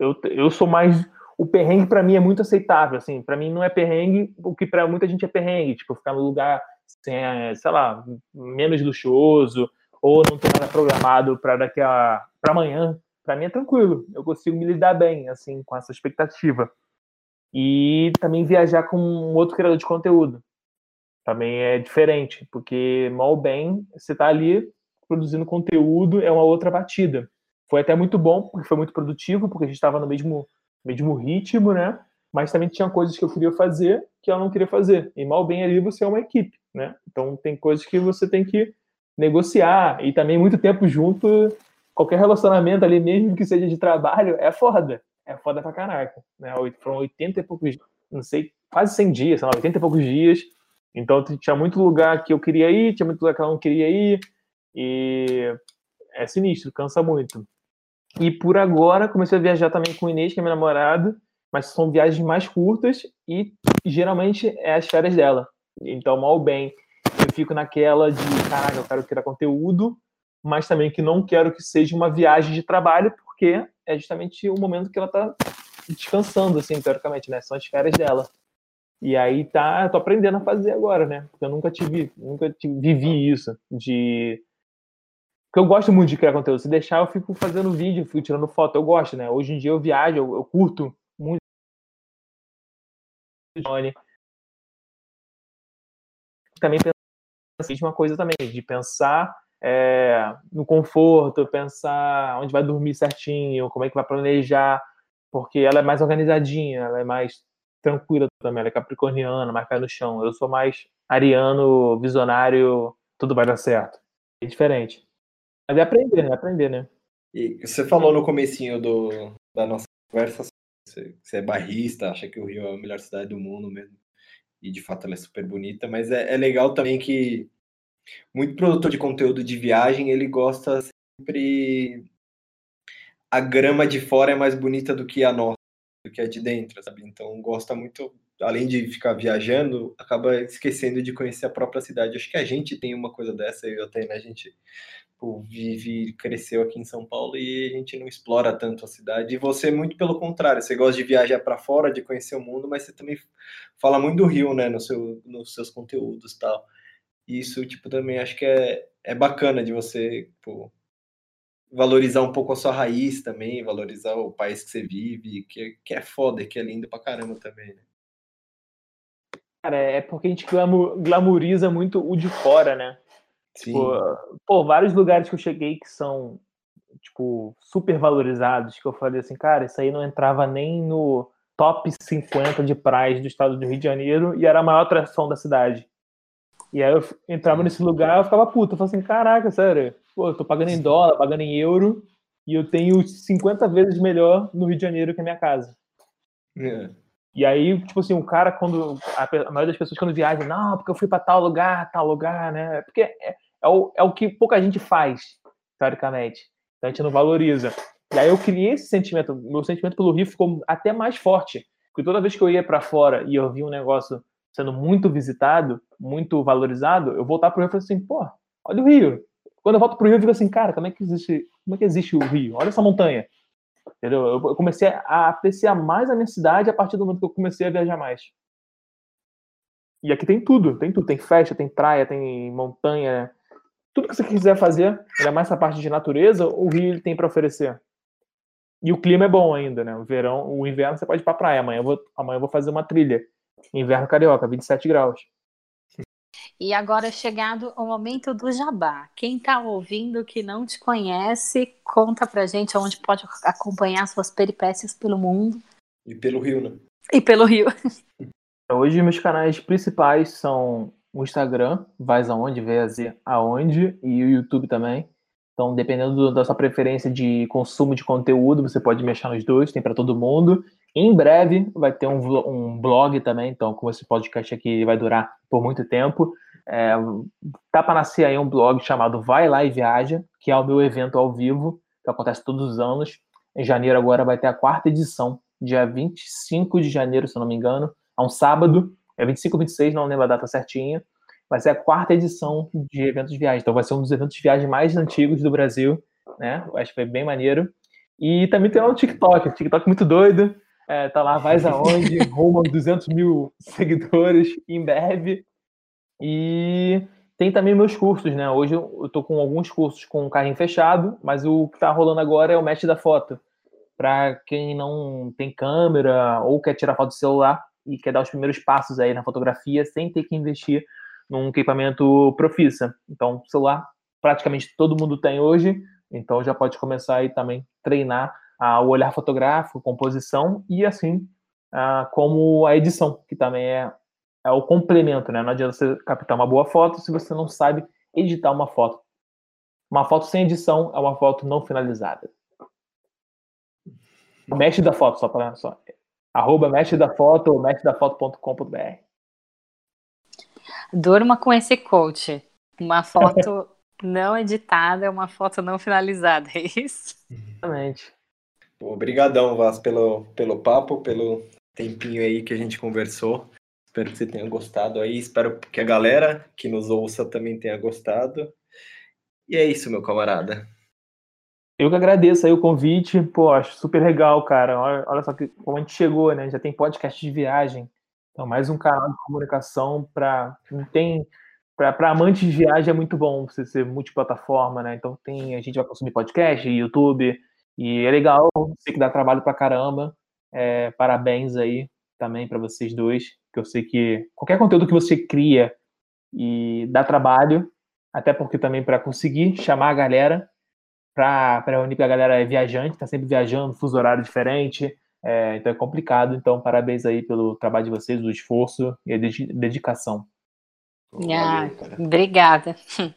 eu, eu sou mais o perrengue para mim é muito aceitável, assim, para mim não é perrengue o que para muita gente é perrengue, tipo, ficar no lugar, sem, sei lá, menos luxuoso, ou não ter nada programado para daqui a para amanhã, para mim é tranquilo, eu consigo me lidar bem, assim, com essa expectativa. E também viajar com um outro criador de conteúdo, também é diferente, porque mal bem, você tá ali produzindo conteúdo, é uma outra batida. Foi até muito bom, porque foi muito produtivo, porque a gente estava no mesmo mesmo ritmo, né? Mas também tinha coisas que eu queria fazer que ela não queria fazer. E mal bem ali você é uma equipe, né? Então tem coisas que você tem que negociar e também muito tempo junto. Qualquer relacionamento ali, mesmo que seja de trabalho, é foda. É foda pra caraca, né? Foram 80 e poucos, não sei, quase 100 dias, sei lá, 80 e poucos dias. Então tinha muito lugar que eu queria ir, tinha muito lugar que eu não queria ir, e é sinistro, cansa muito. E por agora comecei a viajar também com o Inês, que é minha namorada, mas são viagens mais curtas e geralmente é as férias dela. Então, mal bem, eu fico naquela de, caraca, eu quero criar conteúdo, mas também que não quero que seja uma viagem de trabalho, porque é justamente o momento que ela tá descansando, assim, teoricamente, né? São as férias dela. E aí tá, tô aprendendo a fazer agora, né? Porque eu nunca tive, nunca tive, vivi isso de porque eu gosto muito de criar conteúdo. Se deixar, eu fico fazendo vídeo, fico tirando foto. Eu gosto, né? Hoje em dia eu viajo, eu, eu curto muito. Também penso uma coisa também, de pensar é, no conforto, pensar onde vai dormir certinho, como é que vai planejar, porque ela é mais organizadinha, ela é mais tranquila também, ela é capricorniana, mais pé no chão. Eu sou mais ariano, visionário, tudo vai dar certo. É diferente. Mas é aprender, né? É aprender, né? E você falou no comecinho do, da nossa conversa, você, você é barrista, acha que o Rio é a melhor cidade do mundo mesmo. E de fato ela é super bonita, mas é, é legal também que muito produtor de conteúdo de viagem, ele gosta sempre a grama de fora é mais bonita do que a nossa, do que a de dentro, sabe? Então gosta muito, além de ficar viajando, acaba esquecendo de conhecer a própria cidade. Acho que a gente tem uma coisa dessa, eu tenho, né? A gente tipo, vive, cresceu aqui em São Paulo e a gente não explora tanto a cidade. E você, muito pelo contrário, você gosta de viajar para fora, de conhecer o mundo, mas você também fala muito do Rio, né, no seu, nos seus conteúdos e tal. E isso, tipo, também acho que é, é bacana de você, tipo, valorizar um pouco a sua raiz também, valorizar o país que você vive, que, que é foda, que é lindo pra caramba também, né? Cara, é porque a gente glamoriza muito o de fora, né? Tipo, pô, vários lugares que eu cheguei que são, tipo, super valorizados, que eu falei assim, cara, isso aí não entrava nem no top 50 de praias do estado do Rio de Janeiro e era a maior atração da cidade. E aí eu entrava nesse lugar eu ficava puto. Eu falava assim, caraca, sério, pô, eu tô pagando em dólar, pagando em euro, e eu tenho 50 vezes melhor no Rio de Janeiro que a minha casa. É. E aí, tipo assim, o cara, quando. A, a maioria das pessoas quando viajam, não, porque eu fui para tal lugar, tal lugar, né? Porque é, é o, é o que pouca gente faz, teoricamente. Então a gente não valoriza. E aí eu criei esse sentimento, meu sentimento pelo Rio ficou até mais forte. Porque toda vez que eu ia para fora e eu via um negócio sendo muito visitado, muito valorizado, eu voltava pro Rio e falei assim, pô, olha o Rio. Quando eu volto pro Rio, eu digo assim, cara, como é que existe, como é que existe o Rio? Olha essa montanha. Entendeu? Eu comecei a apreciar mais a minha cidade a partir do momento que eu comecei a viajar mais. E aqui tem tudo, tem tudo, tem festa, tem praia, tem montanha, tudo que você quiser fazer, ainda mais essa parte de natureza, o Rio tem para oferecer. E o clima é bom ainda, né? O verão, o inverno você pode ir pra praia. Amanhã eu vou, amanhã eu vou fazer uma trilha. Inverno carioca, 27 graus. E agora é chegado o momento do jabá. Quem está ouvindo que não te conhece, conta pra gente onde pode acompanhar suas peripécias pelo mundo. E pelo Rio, né? E pelo Rio. *laughs* Hoje meus canais principais são o Instagram, vais aonde, vês aonde, e o YouTube também. Então, dependendo da sua preferência de consumo de conteúdo, você pode mexer nos dois, tem para todo mundo. Em breve vai ter um, um, blog também, então, como esse podcast aqui vai durar por muito tempo, é, tá para nascer aí um blog chamado Vai Lá e Viaja, que é o meu evento ao vivo, que acontece todos os anos. Em janeiro agora vai ter a quarta edição, dia 25 de janeiro, se eu não me engano, é um sábado, é 25 ou 26, não lembro a data certinha. Vai ser a quarta edição de eventos de viagem. Então vai ser um dos eventos de viagem mais antigos do Brasil, né? Eu acho que foi bem maneiro. E também tem lá o TikTok. TikTok é muito doido. É, tá lá, vais *laughs* aonde, rumo a 200 mil seguidores em breve. E tem também meus cursos, né? Hoje eu tô com alguns cursos com carrinho fechado, mas o que tá rolando agora é o match da foto. Para quem não tem câmera ou quer tirar foto do celular, e quer dar os primeiros passos aí na fotografia sem ter que investir num equipamento profissa. Então, celular praticamente todo mundo tem hoje, então já pode começar aí também treinar ah, o olhar fotográfico, composição e assim ah, como a edição, que também é, é o complemento, né? Não adianta você captar uma boa foto se você não sabe editar uma foto. Uma foto sem edição é uma foto não finalizada. Mestre da foto, só para só. Arroba mestre da foto ou mestredafoto.com.br. Durma com esse coach. Uma foto *laughs* não editada é uma foto não finalizada, é isso? Exatamente. Obrigadão, Vaz, pelo, pelo papo, pelo tempinho aí que a gente conversou. Espero que você tenha gostado aí. Espero que a galera que nos ouça também tenha gostado. E é isso, meu camarada. Eu que agradeço aí o convite. Pô, acho super legal, cara. Olha, olha só que, como a gente chegou, né? Já tem podcast de viagem. Então, mais um canal de comunicação para tem para amantes de viagem é muito bom você ser multiplataforma, né? Então tem a gente vai consumir podcast, YouTube e é legal, sei que dá trabalho para caramba. É, parabéns aí também para vocês dois, que eu sei que qualquer conteúdo que você cria e dá trabalho, até porque também para conseguir chamar a galera para reunir porque a galera é viajante, está sempre viajando, fuso horário diferente, é, então é complicado. Então parabéns aí pelo trabalho de vocês, o esforço e a dedicação. Ah, obrigada. *laughs*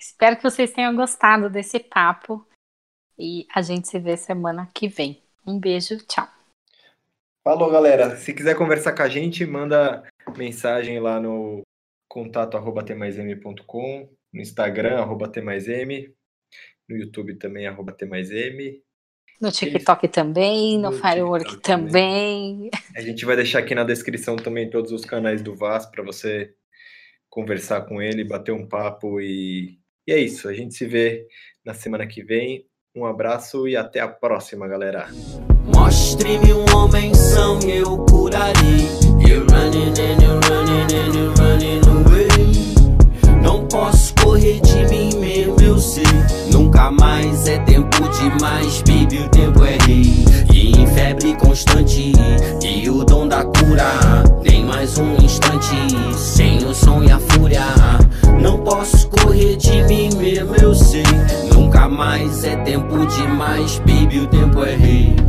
Espero que vocês tenham gostado desse papo e a gente se vê semana que vem. Um beijo, tchau. Falou, galera. Se quiser conversar com a gente, manda mensagem lá no contato arroba tmaism.com, no Instagram arroba tmaism, no YouTube também arroba tmaism. No TikTok também, no, no Firework também. também. A gente vai deixar aqui na descrição também todos os canais do VAS para você conversar com ele, bater um papo e, e é isso. A gente se vê na semana que vem. Um abraço e até a próxima, galera. Mostre-me um homem são, eu curarei. You're running and you're running and you're running away. Não posso correr de mim mesmo, eu sei. Nunca mais é tempo demais, baby, o tempo é rei. Em febre constante, e o dom da cura. Nem mais um instante, sem o som e a fúria. Não posso correr de mim mesmo, eu sei. Nunca mais é tempo demais, baby, o tempo é rei.